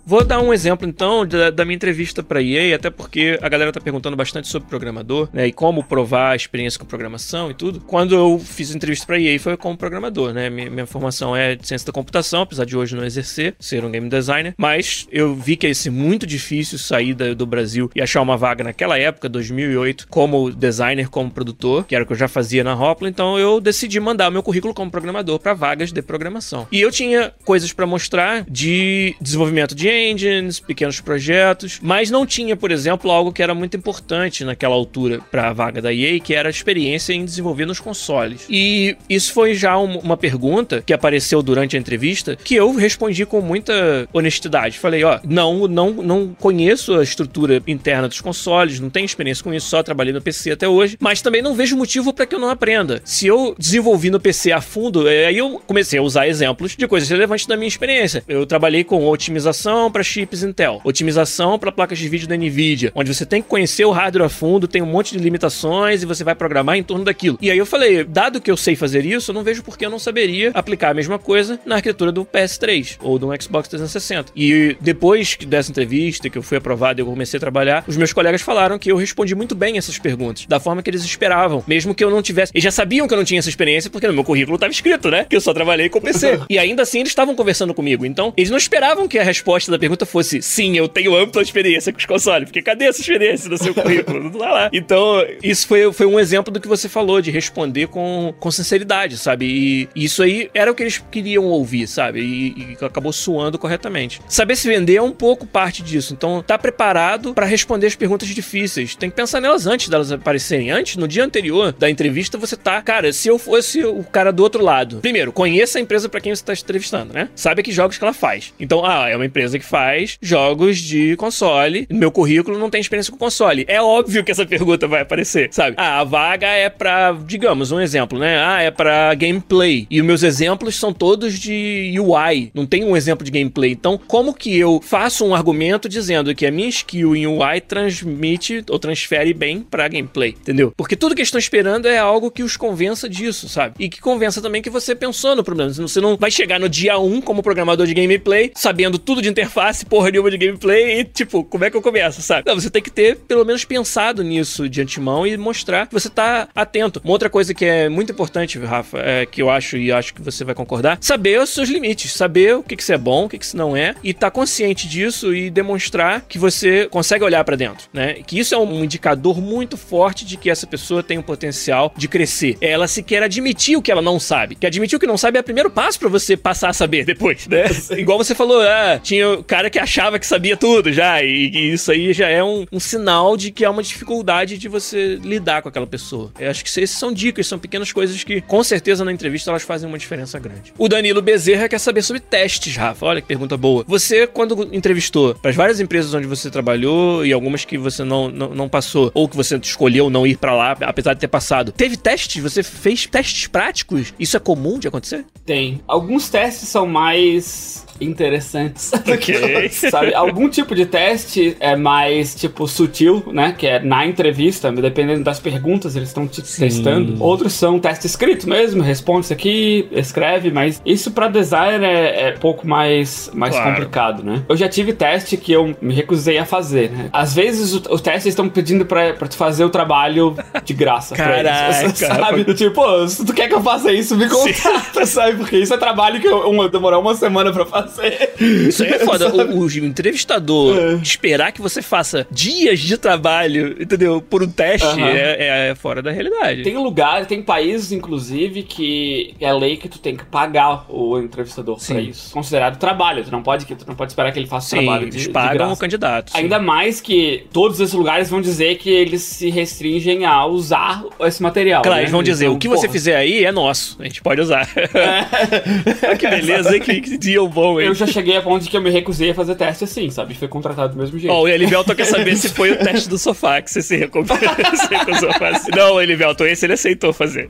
Vou dar um exemplo então da, da minha entrevista para EA, até porque a galera tá perguntando bastante sobre programador, né, e como provar a experiência com programação e tudo. Quando eu fiz entrevista para EA foi como programador, né? Minha, minha formação é de ciência da computação, apesar de hoje não exercer, ser um game designer, mas eu vi que ia ser muito difícil sair da- do Brasil e achar uma vaga naquela época, 2008, como designer, como produtor, que era o que eu já fazia na Hopla, então eu decidi mandar o meu currículo como programador para vagas de programação. E eu tinha coisas para mostrar de desenvolvimento de engines, pequenos projetos, mas não tinha, por exemplo, algo que era muito importante naquela altura para a vaga da EA, que era a experiência em desenvolver nos consoles. E isso foi já um, uma pergunta que apareceu durante a entrevista que eu respondi com muita honestidade. Falei, ó, não, não, não conheço a estrutura interna dos consoles, não tenho experiência com isso, só trabalhei no PC até hoje, mas também não vejo motivo para que eu não aprenda. Se eu desenvolvi no PC a fundo, é, aí eu comecei a usar exemplos de coisas relevantes da minha experiência. Eu trabalhei com otimização para chips Intel, otimização para placas de vídeo da Nvidia, onde você tem que conhecer o hardware a fundo, tem um monte de limitações e você vai programar em torno daquilo. E aí eu falei, dado que eu sei fazer isso, eu não vejo por que eu não saberia aplicar a mesma coisa na arquitetura do PS3 ou do Xbox 360. E depois dessa entrevista, que eu fui aprovado e eu comecei a trabalhar, os meus colegas falaram que eu respondi muito bem essas perguntas, da forma que eles esperavam, mesmo que eu não tivesse. Eles já sabiam que eu não tinha essa experiência, porque no meu currículo estava escrito, né? Que eu só trabalhei com PC. e ainda assim eles estavam conversando comigo. Então, eles não esperavam que a resposta da pergunta fosse sim, eu tenho ampla experiência com os consoles. Porque cadê essa experiência no seu currículo? Não tá lá. Então, isso foi, foi um exemplo do que você falou, de responder com, com sinceridade, sabe? E isso aí era o que eles queriam ouvir, sabe? E, e acabou suando corretamente. Saber se vender é um pouco parte disso. Então, tá preparado para responder as perguntas difíceis. Tem que pensar nelas antes delas aparecerem. Antes, no dia anterior da entrevista, você tá, cara, se eu fosse o cara do outro lado. Primeiro, conheça a empresa para quem você tá entrevistando, né? Sabe que jogos que ela faz. Então, ah, é uma empresa que faz jogos de console. No meu currículo não tem experiência com console. É óbvio que essa pergunta vai aparecer, sabe? Ah, a vaga é para, digamos, um exemplo, né? Ah, é para gameplay. E os meus exemplos são todos de UI. Não tem um exemplo de gameplay. Então, como que eu faço um argumento dizendo que a minha skill em UI transmite ou transfere bem para gameplay, entendeu? Porque tudo que eles estão esperando é algo que os convença disso, sabe? E que convença também que você pensou no problema. Você não vai chegar no dia 1 como programador de gameplay, sabendo tudo de interface, porra nenhuma de gameplay e, tipo, como é que eu começo, sabe? Não, você tem que ter, pelo menos, pensado nisso de antemão e mostrar que você tá atento. Uma outra coisa que é muito importante, Rafa, é, que eu acho e acho que você vai concordar, saber os seus limites, saber o que que isso é bom, o que que isso não é, e tá consciente disso e demonstrar que você consegue olhar para dentro, né? Que isso é um indicador muito forte de que essa pessoa tem um potencial de crescer. Ela sequer admitir o que ela não sabe. Que admitir o que não sabe é o primeiro passo para você passar a saber depois, né? Igual você falou, ah, tinha o cara que achava que sabia tudo já, e, e isso aí já é um, um, sinal de que há uma dificuldade de você lidar com aquela pessoa. Eu acho que esses são dicas, são pequenas coisas que, com certeza, na entrevista elas fazem uma diferença grande. O Danilo Bezerra quer saber sobre testes, Rafa. Olha que pergunta boa. Você, quando entrevistou para as várias empresas onde você trabalhou e algumas que você não, não, não passou, ou que você escolheu não ir para lá, apesar de ter passado, teve testes? Você fez testes práticos? Isso é comum de acontecer? Tem. Alguns testes são mais interessantes. Ok. Sabe? Algum tipo de teste é mais, tipo, sutil, né? Que é na entrevista, dependendo das perguntas, eles estão te Sim. testando. Outros são teste escrito mesmo, responde isso aqui, escreve, mas isso para design é, é pouco mais, mais claro. complicado, né? Eu já tive teste que eu me recusei a fazer, né? Às vezes os testes estão pedindo pra, pra tu fazer o trabalho de graça Caraca, pra eles. Sabe? Cara. Tipo, se tu quer que eu faça isso, me contrata, sabe? Porque isso é trabalho que eu, eu demorar uma semana pra fazer fazer. Isso aí é foda. O, o, entrevistador é. esperar que você faça dias de trabalho, entendeu? Por um teste uh -huh. é, é, fora da realidade. Tem lugares, tem países, inclusive, que é lei que tu tem que pagar o entrevistador Sim. pra isso. Considerado trabalho. Tu não pode, tu não pode esperar que ele faça Sim, trabalho de, eles pagam o candidato. Sim. Ainda mais que todos esses lugares vão dizer que eles se restringem a usar esse material. Claro, né? eles vão dizer, então, o que porra. você fizer aí é nosso. A gente pode usar. É. que beleza, que, que dia bom, hein? eu já cheguei a ponto de que eu me recusei a fazer teste assim, sabe? Foi contratado do mesmo jeito. Ó, oh, o Elivelton quer saber se foi o teste do sofá que você se recusou a fazer. Não, Elivelton, esse ele aceitou fazer.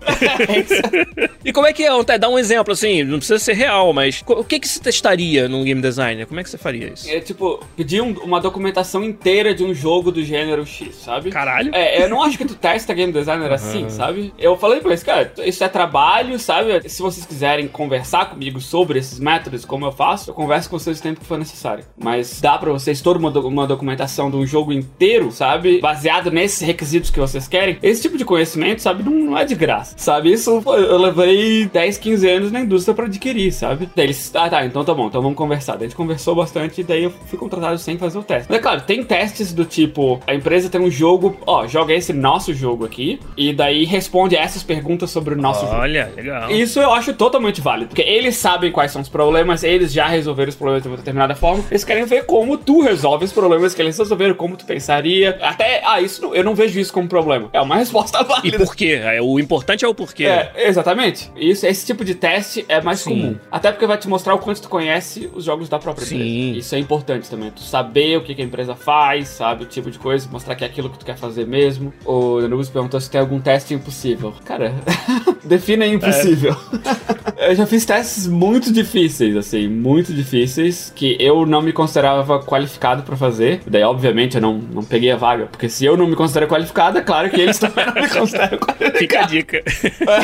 e como é que é? Dá um exemplo, assim, não precisa ser real, mas o que que se testaria num game designer? Como é que você faria isso? É tipo, pedir um, uma documentação inteira de um jogo do gênero X, sabe? Caralho. É, eu não acho que tu testa game designer uhum. assim, sabe? Eu falei pra eles, cara, isso é trabalho, sabe? Se vocês quiserem conversar comigo sobre esses métodos, como eu faço, eu converso com vocês o tempo que for necessário. Mas dá pra vocês toda uma, do uma documentação de um jogo inteiro, sabe? Baseado nesses requisitos que vocês querem. Esse tipo de conhecimento, sabe? Não, não é de graça, sabe? Isso eu levei 10, 15 anos na indústria pra adquirir, sabe? Daí eles, ah tá, então tá bom, então vamos conversar. Daí a gente conversou bastante e daí eu fui contratado sem fazer o teste. Mas é claro, tem testes do tipo, a empresa tem um jogo, ó, joga esse nosso jogo aqui e daí responde essas perguntas sobre o nosso Olha, jogo. Olha, legal. Isso eu acho totalmente válido, porque eles sabem quais são os problemas, eles já já resolveram os problemas de uma determinada forma. Eles querem ver como tu resolve os problemas que eles resolveram, como tu pensaria. Até, ah, isso eu não vejo isso como problema. É uma resposta E válida. por quê? É, O importante é o porquê. É, exatamente. Isso, esse tipo de teste é mais Sim. comum. Até porque vai te mostrar o quanto tu conhece os jogos da própria Sim. empresa. Isso é importante também. Tu saber o que, que a empresa faz, sabe? O tipo de coisa, mostrar que é aquilo que tu quer fazer mesmo. O Danubis perguntou se tem algum teste impossível. Cara, defina impossível. eu já fiz testes muito difíceis, assim, muito difíceis, que eu não me considerava qualificado pra fazer. Daí, obviamente, eu não, não peguei a vaga. Porque se eu não me considero qualificado, é claro que eles também não me consideram qualificado. Fica a dica.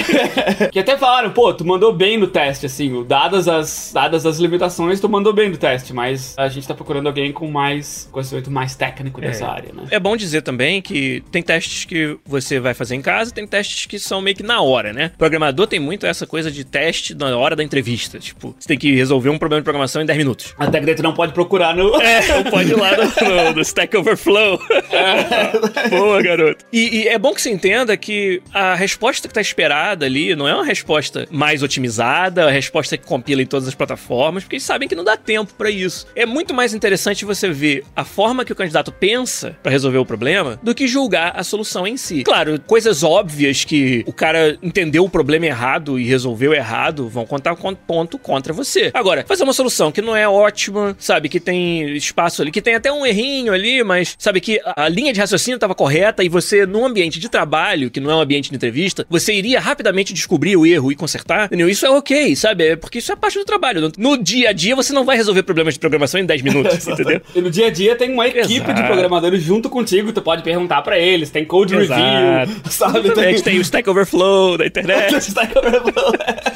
que até falaram, pô, tu mandou bem no teste, assim, dadas as, dadas as limitações, tu mandou bem no teste, mas a gente tá procurando alguém com mais conhecimento mais técnico dessa área, né? É bom dizer também que tem testes que você vai fazer em casa, tem testes que são meio que na hora, né? O programador tem muito essa coisa de teste na hora da entrevista. Tipo, você tem que resolver um problema de programação em 10 minutos. Até que daí tu não pode procurar no. É, ou pode ir lá no, no- no Stack Overflow. Boa, garoto. E, e é bom que você entenda que a resposta que tá esperada ali não é uma resposta mais otimizada, a resposta que compila em todas as plataformas, porque eles sabem que não dá tempo pra isso. É muito mais interessante você ver a forma que o candidato pensa pra resolver o problema do que julgar a solução em si. Claro, coisas óbvias que o cara entendeu o problema errado e resolveu errado vão contar ponto contra você. Agora, fazer uma solução que não é ótima, sabe, que tem espaço ali, que tem até um errinho ali, mas sabe que a linha de raciocínio estava correta e você, num ambiente de trabalho, que não é um ambiente de entrevista, você iria rapidamente descobrir o erro e consertar, entendeu? Isso é ok, sabe? É Porque isso é parte do trabalho. No- dia a dia, você não vai resolver problemas de programação em 10 minutos, entendeu? E no dia a dia tem uma equipe Exato. de programadores junto contigo, tu pode perguntar pra eles, tem code Exato. review, sabe? Exatamente, tem o Stack Overflow da internet. Stack Overflow.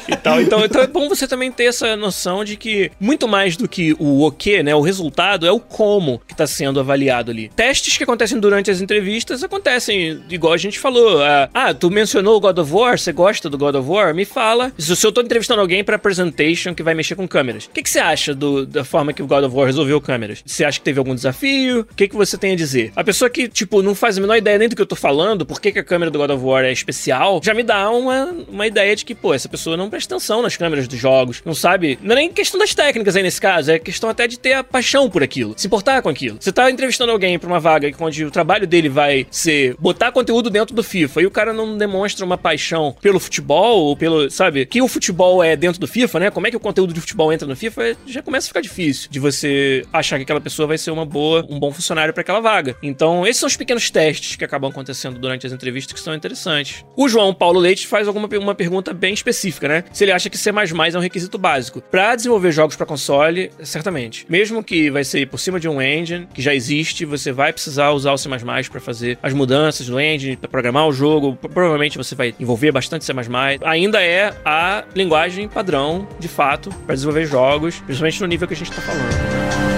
e tal. Então, então é bom você também ter essa noção de que muito mais do que o o que, né, o resultado é o como que tá sendo avaliado ali. Testes que acontecem durante as entrevistas acontecem igual a gente falou. Ah, ah, tu mencionou o God of War, você gosta do God of War? Me fala. Se eu tô entrevistando alguém pra presentation que vai mexer com câmeras, o que, que você acha do- da forma que o God of War resolveu câmeras? Você acha que teve algum desafio? O que, que você tem a dizer? A pessoa que, tipo, não faz a menor ideia nem do que eu tô falando, por que, que a câmera do God of War é especial, já me dá uma, uma ideia de que, pô, essa pessoa não presta atenção nas câmeras dos jogos, não sabe. Não é nem questão das técnicas aí nesse caso, é questão até de ter a paixão por aquilo, se importar com aquilo. Você tá entrevistando alguém pra uma vaga onde o trabalho dele vai ser botar conteúdo dentro do FIFA e o cara não demonstra uma paixão pelo futebol ou pelo, sabe, que o futebol é dentro do FIFA, né? Como é que o conteúdo de futebol entra no FIFA, já começa a ficar difícil de você achar que aquela pessoa vai ser uma boa, um bom funcionário pra aquela vaga. Então, esses são os pequenos testes que acabam acontecendo durante as entrevistas que são interessantes. O João Paulo Leite faz alguma uma pergunta bem específica, né? Se ele acha que C++ é um requisito básico pra desenvolver jogos pra console, certamente. Mesmo que vai ser por cima de um engine que já existe, você vai precisar usar o C++ pra fazer as mudanças no engine, pra programar o jogo. Provavelmente você vai envolver bastante C++. Ainda é a linguagem padrão, de fato, pra desenvolver jogos, principalmente no nível que a gente tá falando.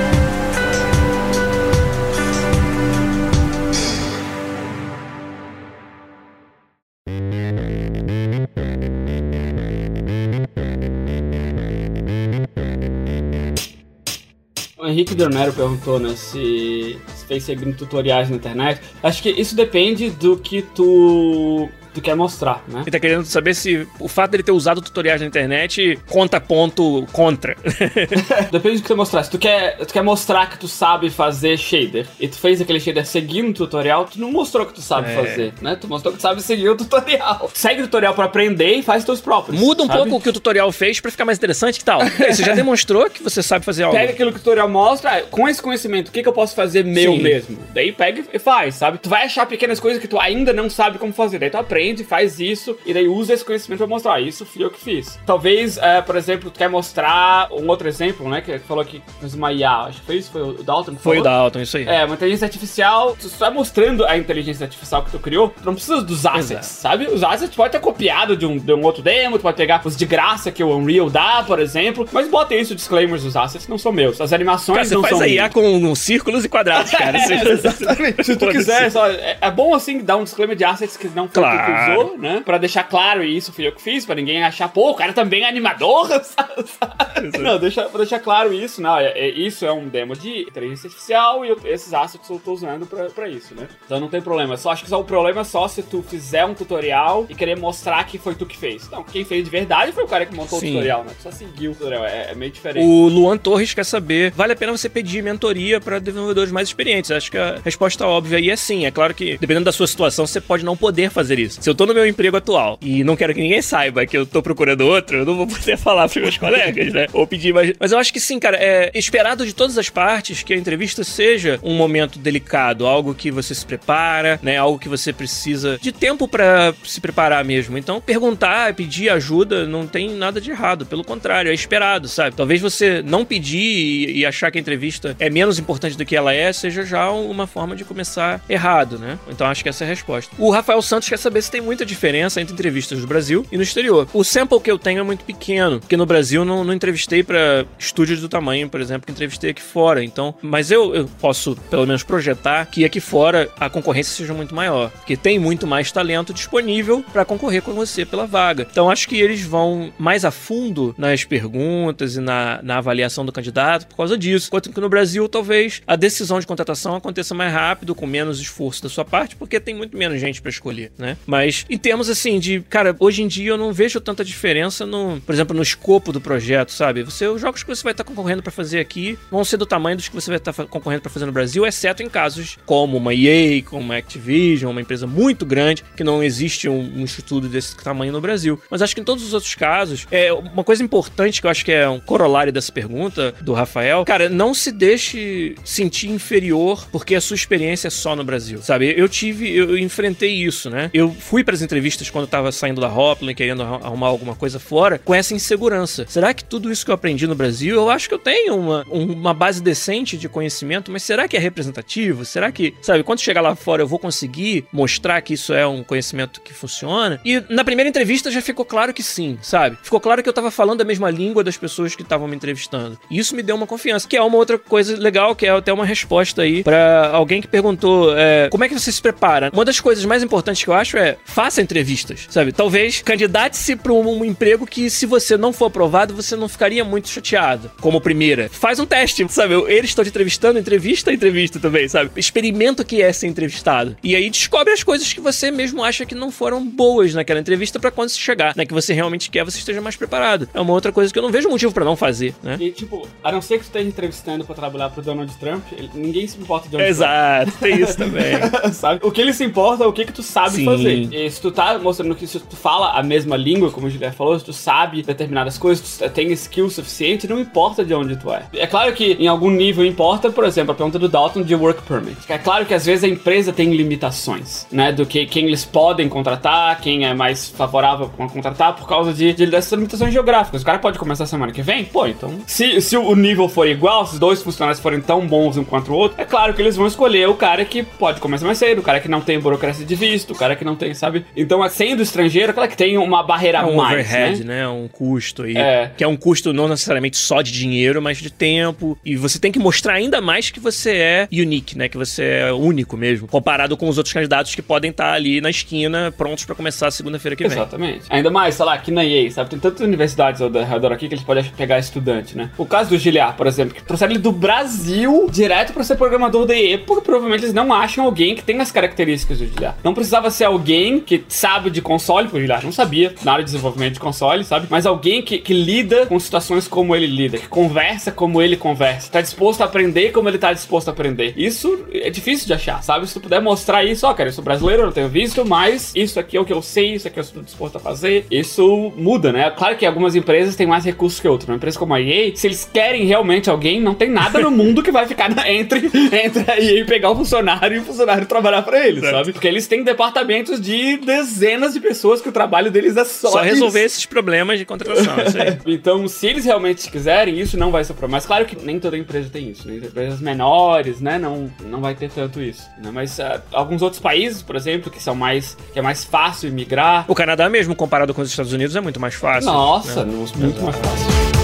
Henrique Dornero perguntou, né, se, se fez seguindo tutoriais na internet. Acho que isso depende do que tu, tu quer mostrar, né? Ele tá querendo saber se o fato dele ter usado tutoriais na internet conta ponto contra. Depende do que tu mostrar. Se tu quer, tu quer mostrar que tu sabe fazer shader e tu fez aquele shader seguindo o tutorial, tu não mostrou que tu sabe É. fazer, né? Tu mostrou que tu sabe seguir o tutorial. Segue o tutorial pra aprender e faz teus próprios. Muda um sabe? pouco o que o tutorial fez pra ficar mais interessante, que tal? Você já demonstrou que você sabe fazer algo. Pega aquilo que o tutorial mostra, ah, com esse conhecimento, o que, que eu posso fazer meu Sim. mesmo? Daí pega e faz, sabe? Tu vai achar pequenas coisas que tu ainda não sabe como fazer. Daí tu aprende, faz isso, e daí usa esse conhecimento pra mostrar. Ah, isso fui eu que fiz. Talvez, é, por exemplo, tu quer mostrar um outro exemplo, né? Que falou que fez uma IA. Acho que foi isso, foi o Dalton Foi o falou? Dalton, isso aí. É, uma inteligência artificial, tu só mostrando a inteligência artificial que tu criou, tu não precisa dos assets, Exato. sabe? Os assets tu pode ter copiado de um, de um outro demo, tu pode pegar os de graça que o Unreal dá, por exemplo, mas bota isso, disclaimers, os assets não são meus, as animações Cara, você não faz são a IA com círculos e quadrados, cara. Você- É, exatamente. Se tu quiser, só, é, é bom assim dar um disclaimer de assets que não foi tu Claro, usou, né? Pra deixar claro isso, fui eu que fiz, pra ninguém achar, pô, o cara também é animador, sabe? Não, deixa, pra deixar claro isso, não, é, é, isso é um demo de inteligência artificial e eu, esses assets eu tô usando pra, pra isso, né? Então não tem problema. Só acho que só o problema é só se tu fizer um tutorial e querer mostrar que foi tu que fez. Não, quem fez de verdade foi o cara que montou Sim. o tutorial, né? Só seguiu o tutorial, é, é, meio diferente. O Luan Torres quer saber, vale a pena você pedir mentoria para desenvolvedores mais experientes? Acho que a resposta óbvia aí é sim. É claro que, dependendo da sua situação, você pode não poder fazer isso. Se eu tô no meu emprego atual e não quero que ninguém saiba que eu tô procurando outro, eu não vou poder falar pros meus colegas, né? Ou pedir mais. Mas eu acho que sim, cara, é esperado de todas as partes que a entrevista seja um momento delicado, algo que você se prepara, né? Algo que você precisa de tempo para se preparar mesmo. Então, perguntar, pedir ajuda, não tem nada de errado. Pelo contrário, é esperado, sabe? Talvez você não pedir e, achar que a entrevista é menos importante do que ela é, seja já uma forma de começar errado, né? Então acho que essa é a resposta. O Rafael Santos quer saber se tem muita diferença entre entrevistas no Brasil e no exterior. O sample que eu tenho é muito pequeno, porque no Brasil não, não entrevistei para estúdios do tamanho, por exemplo, que entrevistei aqui fora. Então, mas eu, eu posso pelo menos projetar que aqui fora a concorrência seja muito maior, porque tem muito mais talento disponível para concorrer com você pela vaga. Então acho que eles vão mais a fundo nas perguntas e na, na avaliação do candidato por causa disso. Enquanto que no Brasil, talvez a decisão de contratação aconteça mais rápido, com menos esforço da sua parte, porque tem muito menos gente para escolher, né? Mas em termos assim de, cara, hoje em dia eu não vejo tanta diferença no, por exemplo, no escopo do projeto, sabe? Você, os jogos que você vai estar concorrendo para fazer aqui vão ser do tamanho dos que você vai estar concorrendo para fazer no Brasil, exceto em casos como uma EA, como uma Activision, uma empresa muito grande, que não existe um, um estudo desse tamanho no Brasil. Mas acho que em todos os outros casos, é uma coisa importante que eu acho que é um corolário dessa pergunta do Rafael, cara, não se deixe sentir inferior porque a sua experiência é só no Brasil, sabe? Eu tive, eu enfrentei isso, né? Eu fui para as entrevistas quando eu tava saindo da Hopland, querendo arrumar alguma coisa fora, com essa insegurança. Será que tudo isso que eu aprendi no Brasil, eu acho que eu tenho uma, uma base decente de conhecimento, mas será que é representativo? Será que, sabe, quando chegar lá fora eu vou conseguir mostrar que isso é um conhecimento que funciona? E na primeira entrevista já ficou claro que sim, sabe? Ficou claro que eu tava falando a mesma língua das pessoas que estavam me entrevistando. E isso me deu uma confiança, que é uma outra coisa legal, que é até uma resposta aí para alguém que perguntou é, como é que você se prepara. Uma das coisas mais importantes que eu acho é faça entrevistas, sabe? Talvez candidate-se para um, um, emprego que, se você não for aprovado, você não ficaria muito chateado. Como primeira, faz um teste, sabe? Eles estão te entrevistando, entrevista, entrevista também, sabe? Experimenta o que é ser entrevistado. E aí descobre as coisas que você mesmo acha que não foram boas naquela entrevista para quando você chegar, né? Que você realmente quer, você esteja mais preparado. É uma outra coisa que eu não vejo motivo para não fazer, né? E, tipo, a não ser que você esteja entrevistando para trabalhar pro Donald Trump, ele, ninguém se importa de onde Exato, tem isso também. sabe? O que ele se importa é o que que tu sabe Sim. fazer. E se tu tá mostrando que se tu fala a mesma língua, como o Juliette falou, se tu sabe determinadas coisas, tu tem skill suficiente, não importa de onde tu é. É claro que em algum nível importa, por exemplo, a pergunta do Dalton de work permit. É claro que às vezes a empresa tem limitações, né? Do que quem eles podem contratar, quem é mais favorável a contratar por causa de, de dessas limitações geográficas. O cara pode começar semana que vem? Pô, então. Se, se o nível for igual, se os dois funcionários forem tão bons um quanto o outro, é claro que eles vão escolher o cara que pode começar mais cedo, o cara que não tem burocracia de visto, o cara que não tem, sabe? Então, sendo estrangeiro, claro que tem uma barreira é um mais. Overhead, né? né? Um custo aí. É. Que é um custo não necessariamente só de dinheiro, mas de tempo. E você tem que mostrar ainda mais que você é unique, né? Que você é único mesmo. Comparado com os outros candidatos que podem estar ali na esquina, prontos para começar segunda-feira que vem. Exatamente. Ainda mais, sei lá, aqui na EA, sabe? Tem tantas universidades ao redor aqui que eles podem pegar estudante, né? O caso do Giliar, por exemplo, que trouxeram ele do Brasil direto para ser programador da EA, porque provavelmente eles não acham alguém que tem as características do Giliar. Não precisava ser alguém que sabe de console, porque o não sabia na área de desenvolvimento de console, sabe? Mas alguém que, que lida com situações como ele lida, que conversa como ele conversa, tá disposto a aprender como ele tá disposto a aprender. Isso é difícil de achar, sabe? Se tu puder mostrar isso, ó, cara, eu sou brasileiro, eu não tenho visto, mas isso aqui é o que eu sei, isso aqui eu estou disposto a fazer, isso muda, né? Claro que algumas empresas têm mais recursos que outras. Uma empresa como a EA, se eles querem realmente alguém, não tem nada no mundo que vai ficar entre, entre a EA e pegar o funcionário e o funcionário trabalhar para eles, certo. sabe? Porque eles têm departamentos de dezenas de pessoas que o trabalho deles é só, só resolver esses problemas de contratação. então, se eles realmente quiserem, isso não vai ser problema. Mas claro que nem toda empresa tem isso. Né? Empresas menores, né? Não, não vai ter tanto isso. Né? Mas uh, alguns outros países, por exemplo, que são mais. que é mais fácil migrar. O Canadá mesmo, comparado com os Estados Unidos, é muito mais fácil. Nossa, né? muito Exato. mais fácil.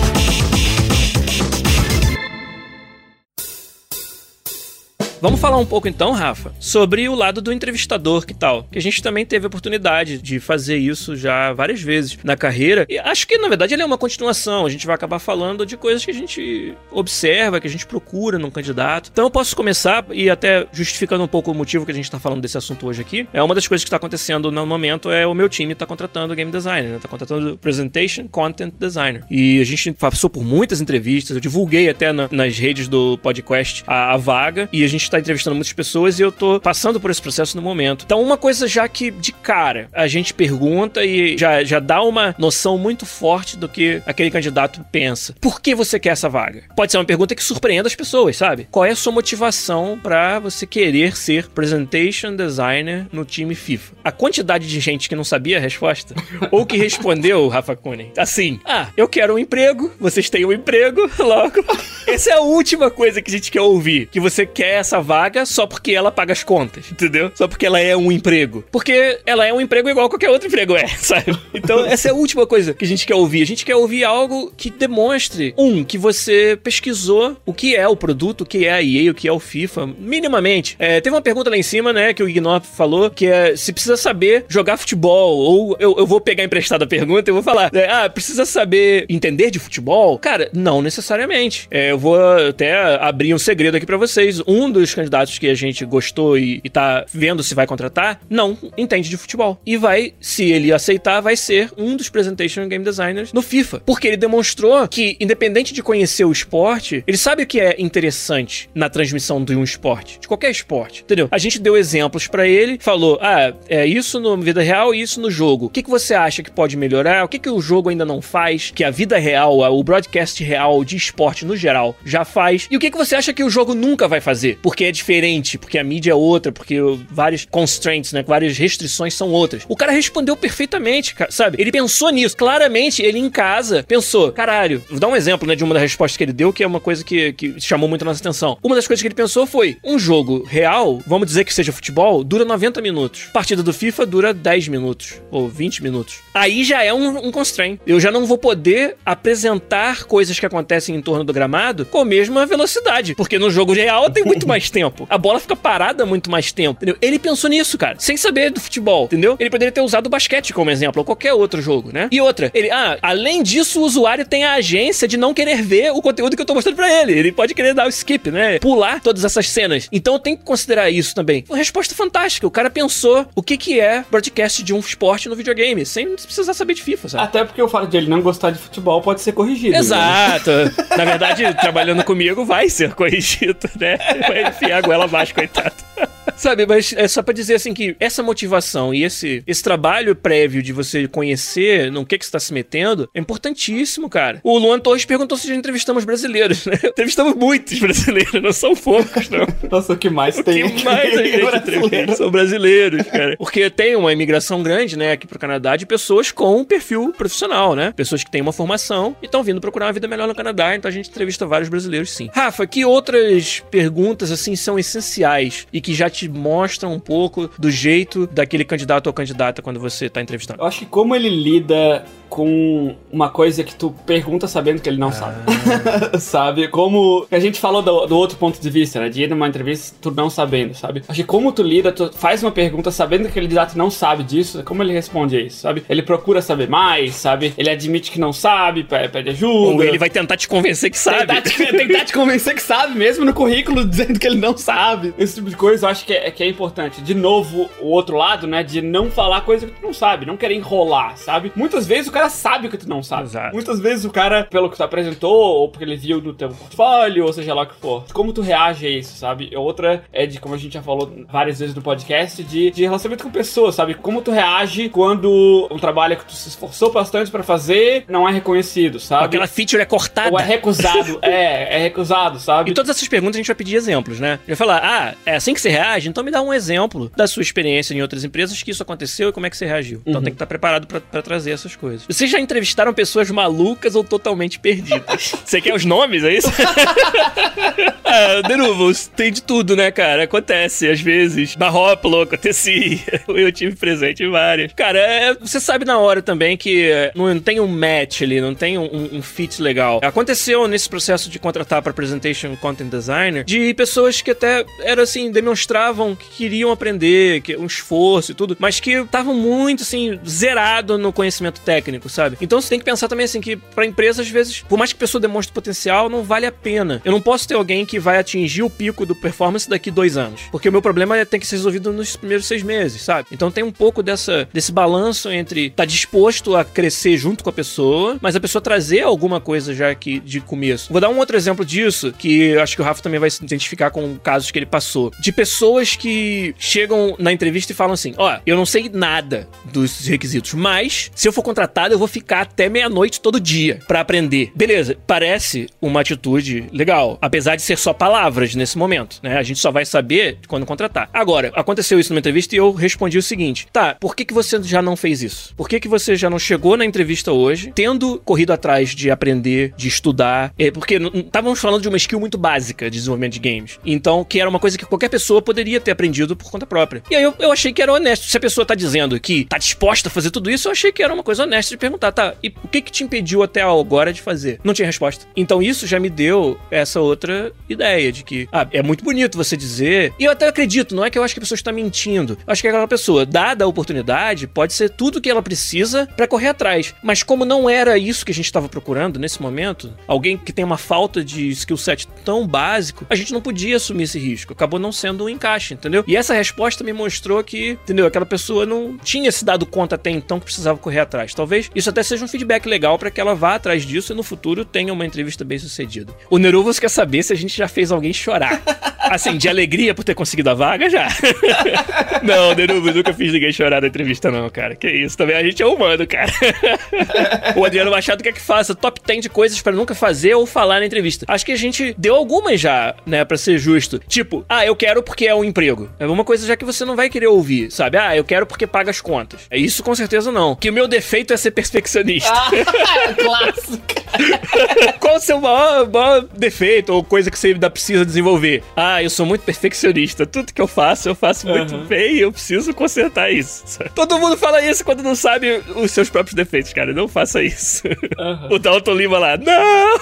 Vamos falar um pouco então, Rafa, sobre o lado do entrevistador, que tal? Que a gente também teve a oportunidade de fazer isso já várias vezes na carreira. E acho que, na verdade, ele é uma continuação. A gente vai acabar falando de coisas que a gente observa, que a gente procura num candidato. Então eu posso começar e até justificando um pouco o motivo que a gente tá falando desse assunto hoje aqui. É uma das coisas que tá acontecendo no momento é o meu time tá contratando game designer, né? Tá contratando presentation content designer. E a gente passou por muitas entrevistas, eu divulguei até na, nas redes do podcast a, a vaga e a gente tá entrevistando muitas pessoas e eu tô passando por esse processo no momento. Então, uma coisa já que de cara a gente pergunta e já, já dá uma noção muito forte do que aquele candidato pensa. Por que você quer essa vaga? Pode ser uma pergunta que surpreenda as pessoas, sabe? Qual é a sua motivação para você querer ser presentation designer no time FIFA? A quantidade de gente que não sabia a resposta ou que respondeu, Rafa Kunen, assim: "Ah, eu quero um emprego, vocês têm um emprego, logo". Essa é a última coisa que a gente quer ouvir, que você quer essa vaga só porque ela paga as contas, entendeu? Só porque ela é um emprego. Porque ela é um emprego igual qualquer outro emprego é, sabe? Então, essa é a última coisa que a gente quer ouvir. A gente quer ouvir algo que demonstre, um, que você pesquisou o que é o produto, o que é a EA, o que é o FIFA, minimamente. É, teve uma pergunta lá em cima, né, que o Ignor falou, que é se precisa saber jogar futebol, ou eu, eu vou pegar emprestada a pergunta e vou falar, né, ah, precisa saber entender de futebol? Cara, não necessariamente. É, eu vou até abrir um segredo aqui para vocês. Um dos candidatos que a gente gostou e, e tá vendo se vai contratar, não entende de futebol. E vai, se ele aceitar, vai ser um dos presentation game designers no FIFA. Porque ele demonstrou que, independente de conhecer o esporte, ele sabe o que é interessante na transmissão de um esporte, de qualquer esporte, entendeu? A gente deu exemplos para ele, falou, ah, é isso na vida real e isso no jogo. O que, que você acha que pode melhorar? O que, que o jogo ainda não faz? Que a vida real, o broadcast real de esporte no geral já faz? E o que, que você acha que o jogo nunca vai fazer? Porque é diferente, porque a mídia é outra, porque várias constraints, né? Várias restrições são outras. O cara respondeu perfeitamente, sabe? Ele pensou nisso. Claramente, ele em casa pensou, caralho, vou dar um exemplo, né, de uma das respostas que ele deu, que é uma coisa que, que chamou muito a nossa atenção. Uma das coisas que ele pensou foi: um jogo real, vamos dizer que seja futebol, dura 90 minutos. Partida do FIFA dura 10 minutos ou 20 minutos. Aí já é um, um constraint. Eu já não vou poder apresentar coisas que acontecem em torno do gramado com a mesma velocidade, porque no jogo real tem muito mais tempo. A bola fica parada muito mais tempo, entendeu? Ele pensou nisso, cara, sem saber do futebol, entendeu? Ele poderia ter usado o basquete como exemplo, ou qualquer outro jogo, né? E outra, ele, ah, além disso, o usuário tem a agência de não querer ver o conteúdo que eu tô mostrando pra ele. Ele pode querer dar o skip, né? Pular todas essas cenas. Então tem que considerar isso também. Uma resposta fantástica. O cara pensou o que que é broadcast de um esporte no videogame, sem precisar saber de FIFA, sabe? Até porque o fato de ele não gostar de futebol pode ser corrigido. né? Exato. Na verdade, trabalhando comigo vai ser corrigido, né? Vai enfiar a goela abaixo, coitado. Sabe, mas é só pra dizer assim que essa motivação e esse, esse trabalho prévio de você conhecer no que que você tá se metendo é importantíssimo, cara. O Luan Torres perguntou se já entrevistamos brasileiros, né? Entrevistamos muitos brasileiros, não são poucos, não. Nossa, o que mais O tem que mais a gente brasileiro? são brasileiros, cara. Porque tem uma imigração grande, né, aqui pro Canadá de pessoas com um perfil profissional, né? Pessoas que têm uma formação e estão vindo procurar uma vida melhor no Canadá, então a gente entrevista vários brasileiros, sim. Rafa, que outras perguntas, assim, são essenciais e que já te mostram um pouco do jeito daquele candidato ou candidata quando você tá entrevistando? Eu acho que como ele lida com uma coisa que tu pergunta sabendo que ele não sabe. sabe? Como a gente falou do, do outro ponto de vista, né? De ir numa entrevista tu não sabendo, sabe? Acho que como tu lida, tu faz uma pergunta sabendo que aquele candidato não sabe disso, como ele responde a isso, sabe? Ele procura saber mais, sabe? Ele admite que não sabe, pe- pede ajuda. Ou ele vai tentar te convencer que sabe. Tentar te, tentar te convencer que sabe, mesmo no currículo dizendo que ele não sabe. Esse tipo de coisa eu acho que é, que é importante. De novo, o outro lado, né? De não falar coisa que tu não sabe, não querer enrolar, sabe? Muitas vezes o cara sabe o que tu não sabe. Exato. Muitas vezes o cara, pelo que tu apresentou, ou porque ele viu no teu portfólio, ou seja lá o que for. Como tu reage a isso, sabe? E outra é de, como a gente já falou várias vezes no podcast, de, de relacionamento com pessoas, sabe? Como tu reage quando um trabalho que tu se esforçou bastante pra fazer não é reconhecido, sabe? Aquela feature é cortada. Ou é recusado. é, é recusado, sabe? Em todas essas perguntas a gente vai pedir exemplos, né? Vai falar, ah, é assim que você reage? Então me dá um exemplo da sua experiência em outras empresas que isso aconteceu e como é que você reagiu. Então tem que estar preparado pra trazer essas coisas. Vocês já entrevistaram pessoas malucas ou totalmente perdidas? Você quer os nomes, é isso? ah, de novo, tem de tudo, né, cara? Acontece, às vezes. Barrópolo acontecia. Eu tive presente em várias. Cara, é, você sabe na hora também que é, não tem um match ali, não tem um, um fit legal. Aconteceu nesse processo de contratar para Presentation Content Designer de pessoas que até era assim, demonstravam que queriam aprender, que um esforço e tudo, mas que estavam muito assim, zerado no conhecimento técnico, sabe? Então você tem que pensar também assim que para empresa às vezes, por mais que a pessoa demonstre potencial, não vale a pena. Eu não posso ter alguém que vai atingir o pico do performance daqui dois anos, porque o meu problema é tem que ser resolvido nos primeiros seis meses, sabe? Então tem um pouco dessa desse balanço entre tá disposto a crescer junto com a pessoa, mas a pessoa trazer alguma coisa já que de começo. Vou dar um outro exemplo disso que acho que o Rafa também vai se identificar com casos que ele passou de pessoas que chegam na entrevista e falam assim: ó, oh, eu não sei nada dos requisitos, mas se eu for contratado, eu vou ficar até meia-noite todo dia para aprender. Beleza, parece uma atitude legal, apesar de ser só palavras nesse momento, né? A gente só vai saber quando contratar. Agora, aconteceu isso numa entrevista e eu respondi o seguinte: tá, por que, que você já não fez isso? Por que, que você já não chegou na entrevista hoje, tendo corrido atrás de aprender, de estudar? É, porque estávamos falando de uma skill muito básica de desenvolvimento de games. Então, que era uma coisa que qualquer pessoa poderia ter aprendido por conta própria. E aí eu, eu achei que era honesto. Se a pessoa tá dizendo que tá disposta a fazer tudo isso, eu achei que era uma coisa honesta de perguntar, tá, e o que que te impediu até agora de fazer? Não tinha resposta. Então isso já me deu essa outra ideia de que, ah, é muito bonito você dizer, e eu até acredito, não é que eu acho que a pessoa está mentindo. Eu acho que aquela pessoa, dada a oportunidade, pode ser tudo que ela precisa para correr atrás. Mas como não era isso que a gente estava procurando nesse momento, alguém que tem uma falta de skill set tão básico, a gente não podia assumir esse risco. Acabou não sendo um encaixe, entendeu? E essa resposta me mostrou que, entendeu? Aquela pessoa não tinha se dado conta até então que precisava correr atrás. Talvez isso até seja um feedback legal para que ela vá atrás disso e no futuro tenha uma entrevista bem sucedida. O Neruvos quer saber se a gente já fez alguém chorar. Assim, de alegria por ter conseguido a vaga, já. não, Neruvos, nunca fiz ninguém chorar na entrevista, não, cara. Que isso, também a gente é humano, cara. o Adriano Machado quer que faça top 10 de coisas para nunca fazer ou falar na entrevista. Acho que a gente deu algumas já, né, para ser justo. Tipo, ah, eu quero porque é um emprego. É uma coisa já que você não vai querer ouvir, sabe? Ah, eu quero porque paga as contas. É isso com certeza não. Que o meu defeito é ser perfeccionista. Ah, clássico. Qual o seu maior, maior defeito ou coisa que você ainda precisa desenvolver? Ah, eu sou muito perfeccionista. Tudo que eu faço, eu faço muito uhum. bem e eu preciso consertar isso. Todo mundo fala isso quando não sabe os seus próprios defeitos, cara. Não faça isso. Uhum. O Dalton Lima lá, não!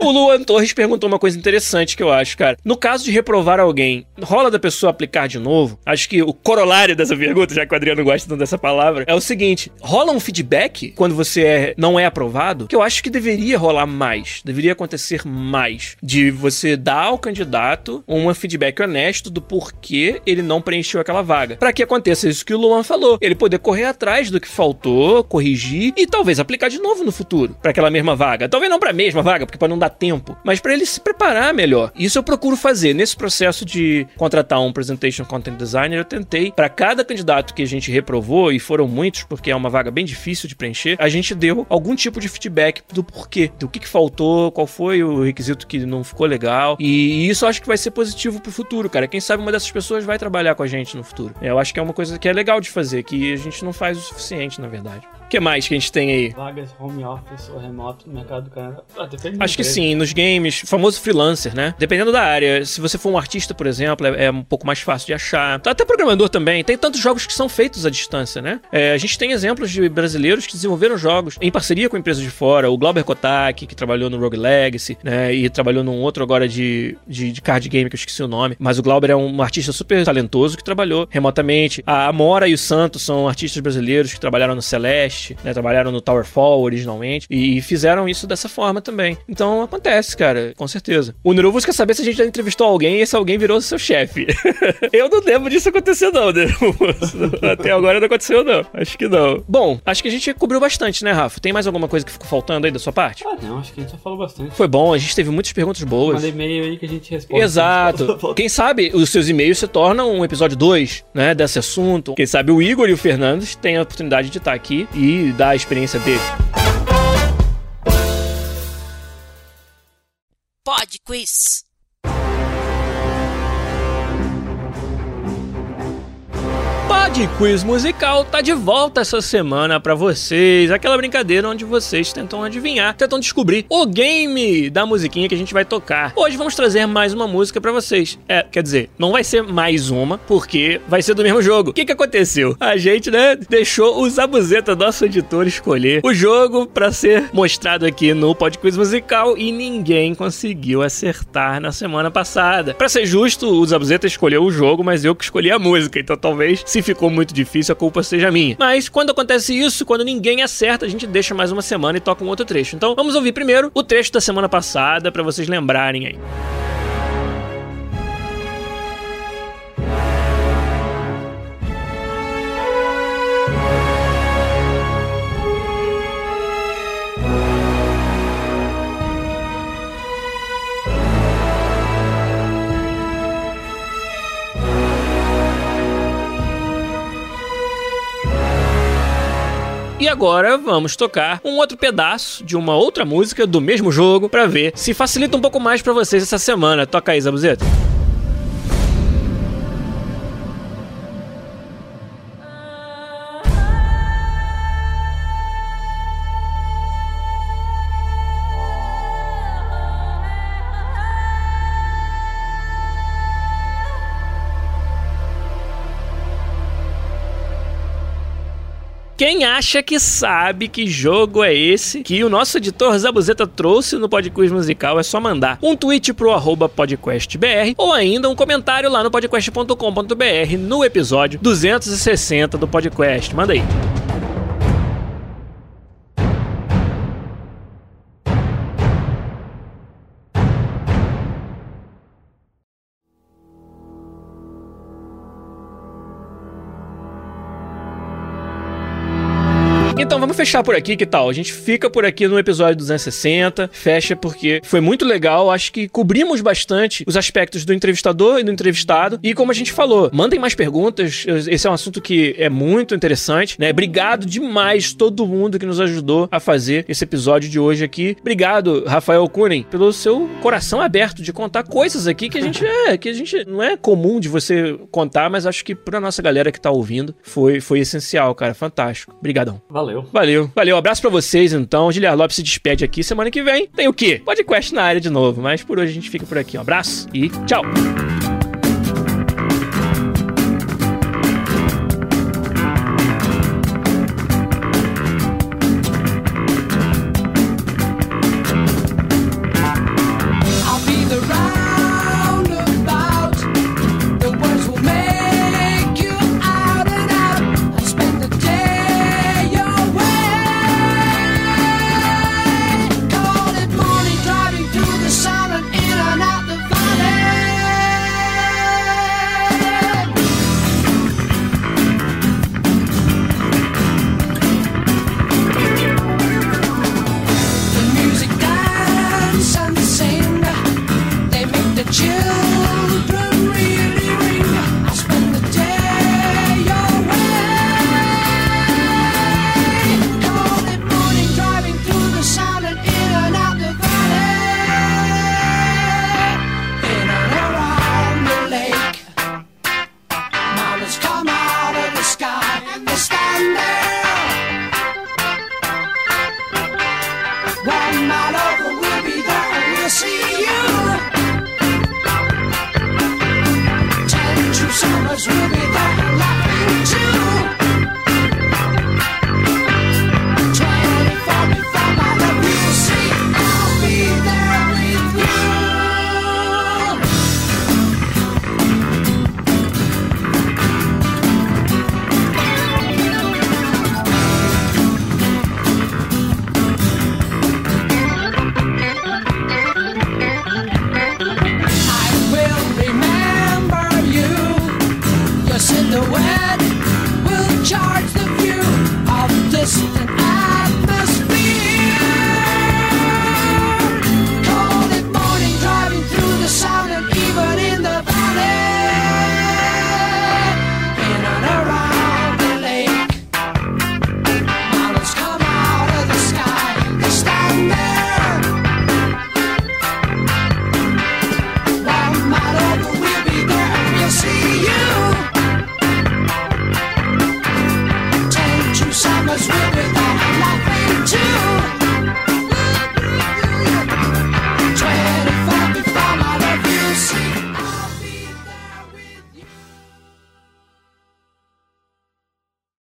o Luan Torres perguntou uma coisa interessante que eu acho, cara. No caso de reprovar alguém, rola da pessoa aplicar de novo? Acho que o corolário dessa pergunta, já que o Adriano gosta tanto dessa palavra, é o seguinte: rola um feedback quando você é, não é aprovado? Que eu acho que deveria rolar mais, deveria acontecer mais. De você dar ao candidato um feedback honesto do porquê ele não preencheu aquela vaga. Para que aconteça isso que o Luan falou, ele poder correr atrás do que faltou, corrigir e talvez aplicar de novo no futuro para aquela mesma vaga. Talvez não para a mesma vaga, porque para não dar tempo, mas para ele se preparar melhor. Isso eu procuro fazer nesse processo de contratar um presentation content designer. Eu tentei para cada candidato que a gente reprovou e foram muitos porque é uma vaga bem difícil de preencher, a gente deu algum tipo de feedback do porquê, do que, que faltou, qual foi o requisito que não ficou legal. E isso acho que vai ser positivo pro futuro, cara. Quem sabe uma dessas pessoas vai trabalhar com a gente no futuro. Eu acho que é uma coisa que é legal de fazer, que a gente não faz o suficiente, na verdade. O que mais que a gente tem aí? Vagas home office ou remoto no mercado do Canadá. Ah, Acho que sim, nos games, famoso freelancer, né? Dependendo da área. Se você for um artista, por exemplo, é, é, um pouco mais fácil de achar. Até programador também. Tem tantos jogos que são feitos à distância, né? É, a gente tem exemplos de brasileiros que desenvolveram jogos em parceria com empresas de fora. O Glauber Kotak, que trabalhou no Rogue Legacy, né? E trabalhou num outro agora de, de, de card game, que eu esqueci o nome. Mas o Glauber é um artista super talentoso que trabalhou remotamente. A Amora e o Santos são artistas brasileiros que trabalharam no Celeste né? Trabalharam no Tower Fall originalmente e fizeram isso dessa forma também. Então acontece, cara, com certeza. O Neruvos quer saber se a gente já entrevistou alguém e esse alguém virou seu chefe. eu não lembro disso acontecer, não, Neruvos. Até agora não aconteceu, não. Acho que não. Bom, acho que a gente cobriu bastante, né, Rafa? Tem mais alguma coisa que ficou faltando aí da sua parte? Ah, não, acho que a gente já falou bastante. Foi bom, a gente teve muitas perguntas boas. Manda e-mail aí que a gente responde. Exato. Quem sabe os seus e-mails se tornam um episódio 2, né, desse assunto. Quem sabe o Igor e o Fernandes têm a oportunidade de estar aqui e e dar a experiência dele. Pod Quiz. Pod Quiz Musical tá de volta essa semana pra vocês. Aquela brincadeira onde vocês tentam adivinhar, tentam descobrir o game da musiquinha que a gente vai tocar. Hoje vamos trazer mais uma música pra vocês. É, quer dizer, não vai ser mais uma, porque vai ser do mesmo jogo. O que que aconteceu? A gente, né, deixou o Zabuzeta, nosso editor, escolher o jogo pra ser mostrado aqui no Pod Quiz Musical e ninguém conseguiu acertar na semana passada. Pra ser justo, o Zabuzeta escolheu o jogo, mas eu que escolhi a música, então talvez se ficou muito difícil, a culpa seja minha. Mas quando acontece isso, quando ninguém acerta, a gente deixa mais uma semana e toca um outro trecho. Então vamos ouvir primeiro o trecho da semana passada para vocês lembrarem aí. Agora vamos tocar um outro pedaço de uma outra música do mesmo jogo para ver se facilita um pouco mais para vocês essa semana. Toca aí, Zabuzeta. Quem acha que sabe que jogo é esse que o nosso editor Zabuzeta trouxe no Podquiz Musical é só mandar um tweet pro arroba podcastbr ou ainda um comentário lá no podcast.com.br no episódio 260 do podcast. Manda aí. Então vamos fechar por aqui, que tal? A gente fica por aqui no episódio 260, fecha porque foi muito legal, acho que cobrimos bastante os aspectos do entrevistador e do entrevistado. E como a gente falou, mandem mais perguntas, esse é um assunto que é muito interessante, né? Obrigado demais todo mundo que nos ajudou a fazer esse episódio de hoje aqui. Obrigado, Rafael Kunen, pelo seu coração aberto de contar coisas aqui que a gente é, que a gente não é comum de você contar, mas acho que pra nossa galera que tá ouvindo foi, foi essencial, cara. Fantástico. Obrigadão. Valeu. Valeu. Valeu. Abraço pra vocês, então. Giliar Lopes se despede aqui. Semana que vem tem o quê? Podcast na área de novo. Mas por hoje a gente fica por aqui. Um abraço e tchau.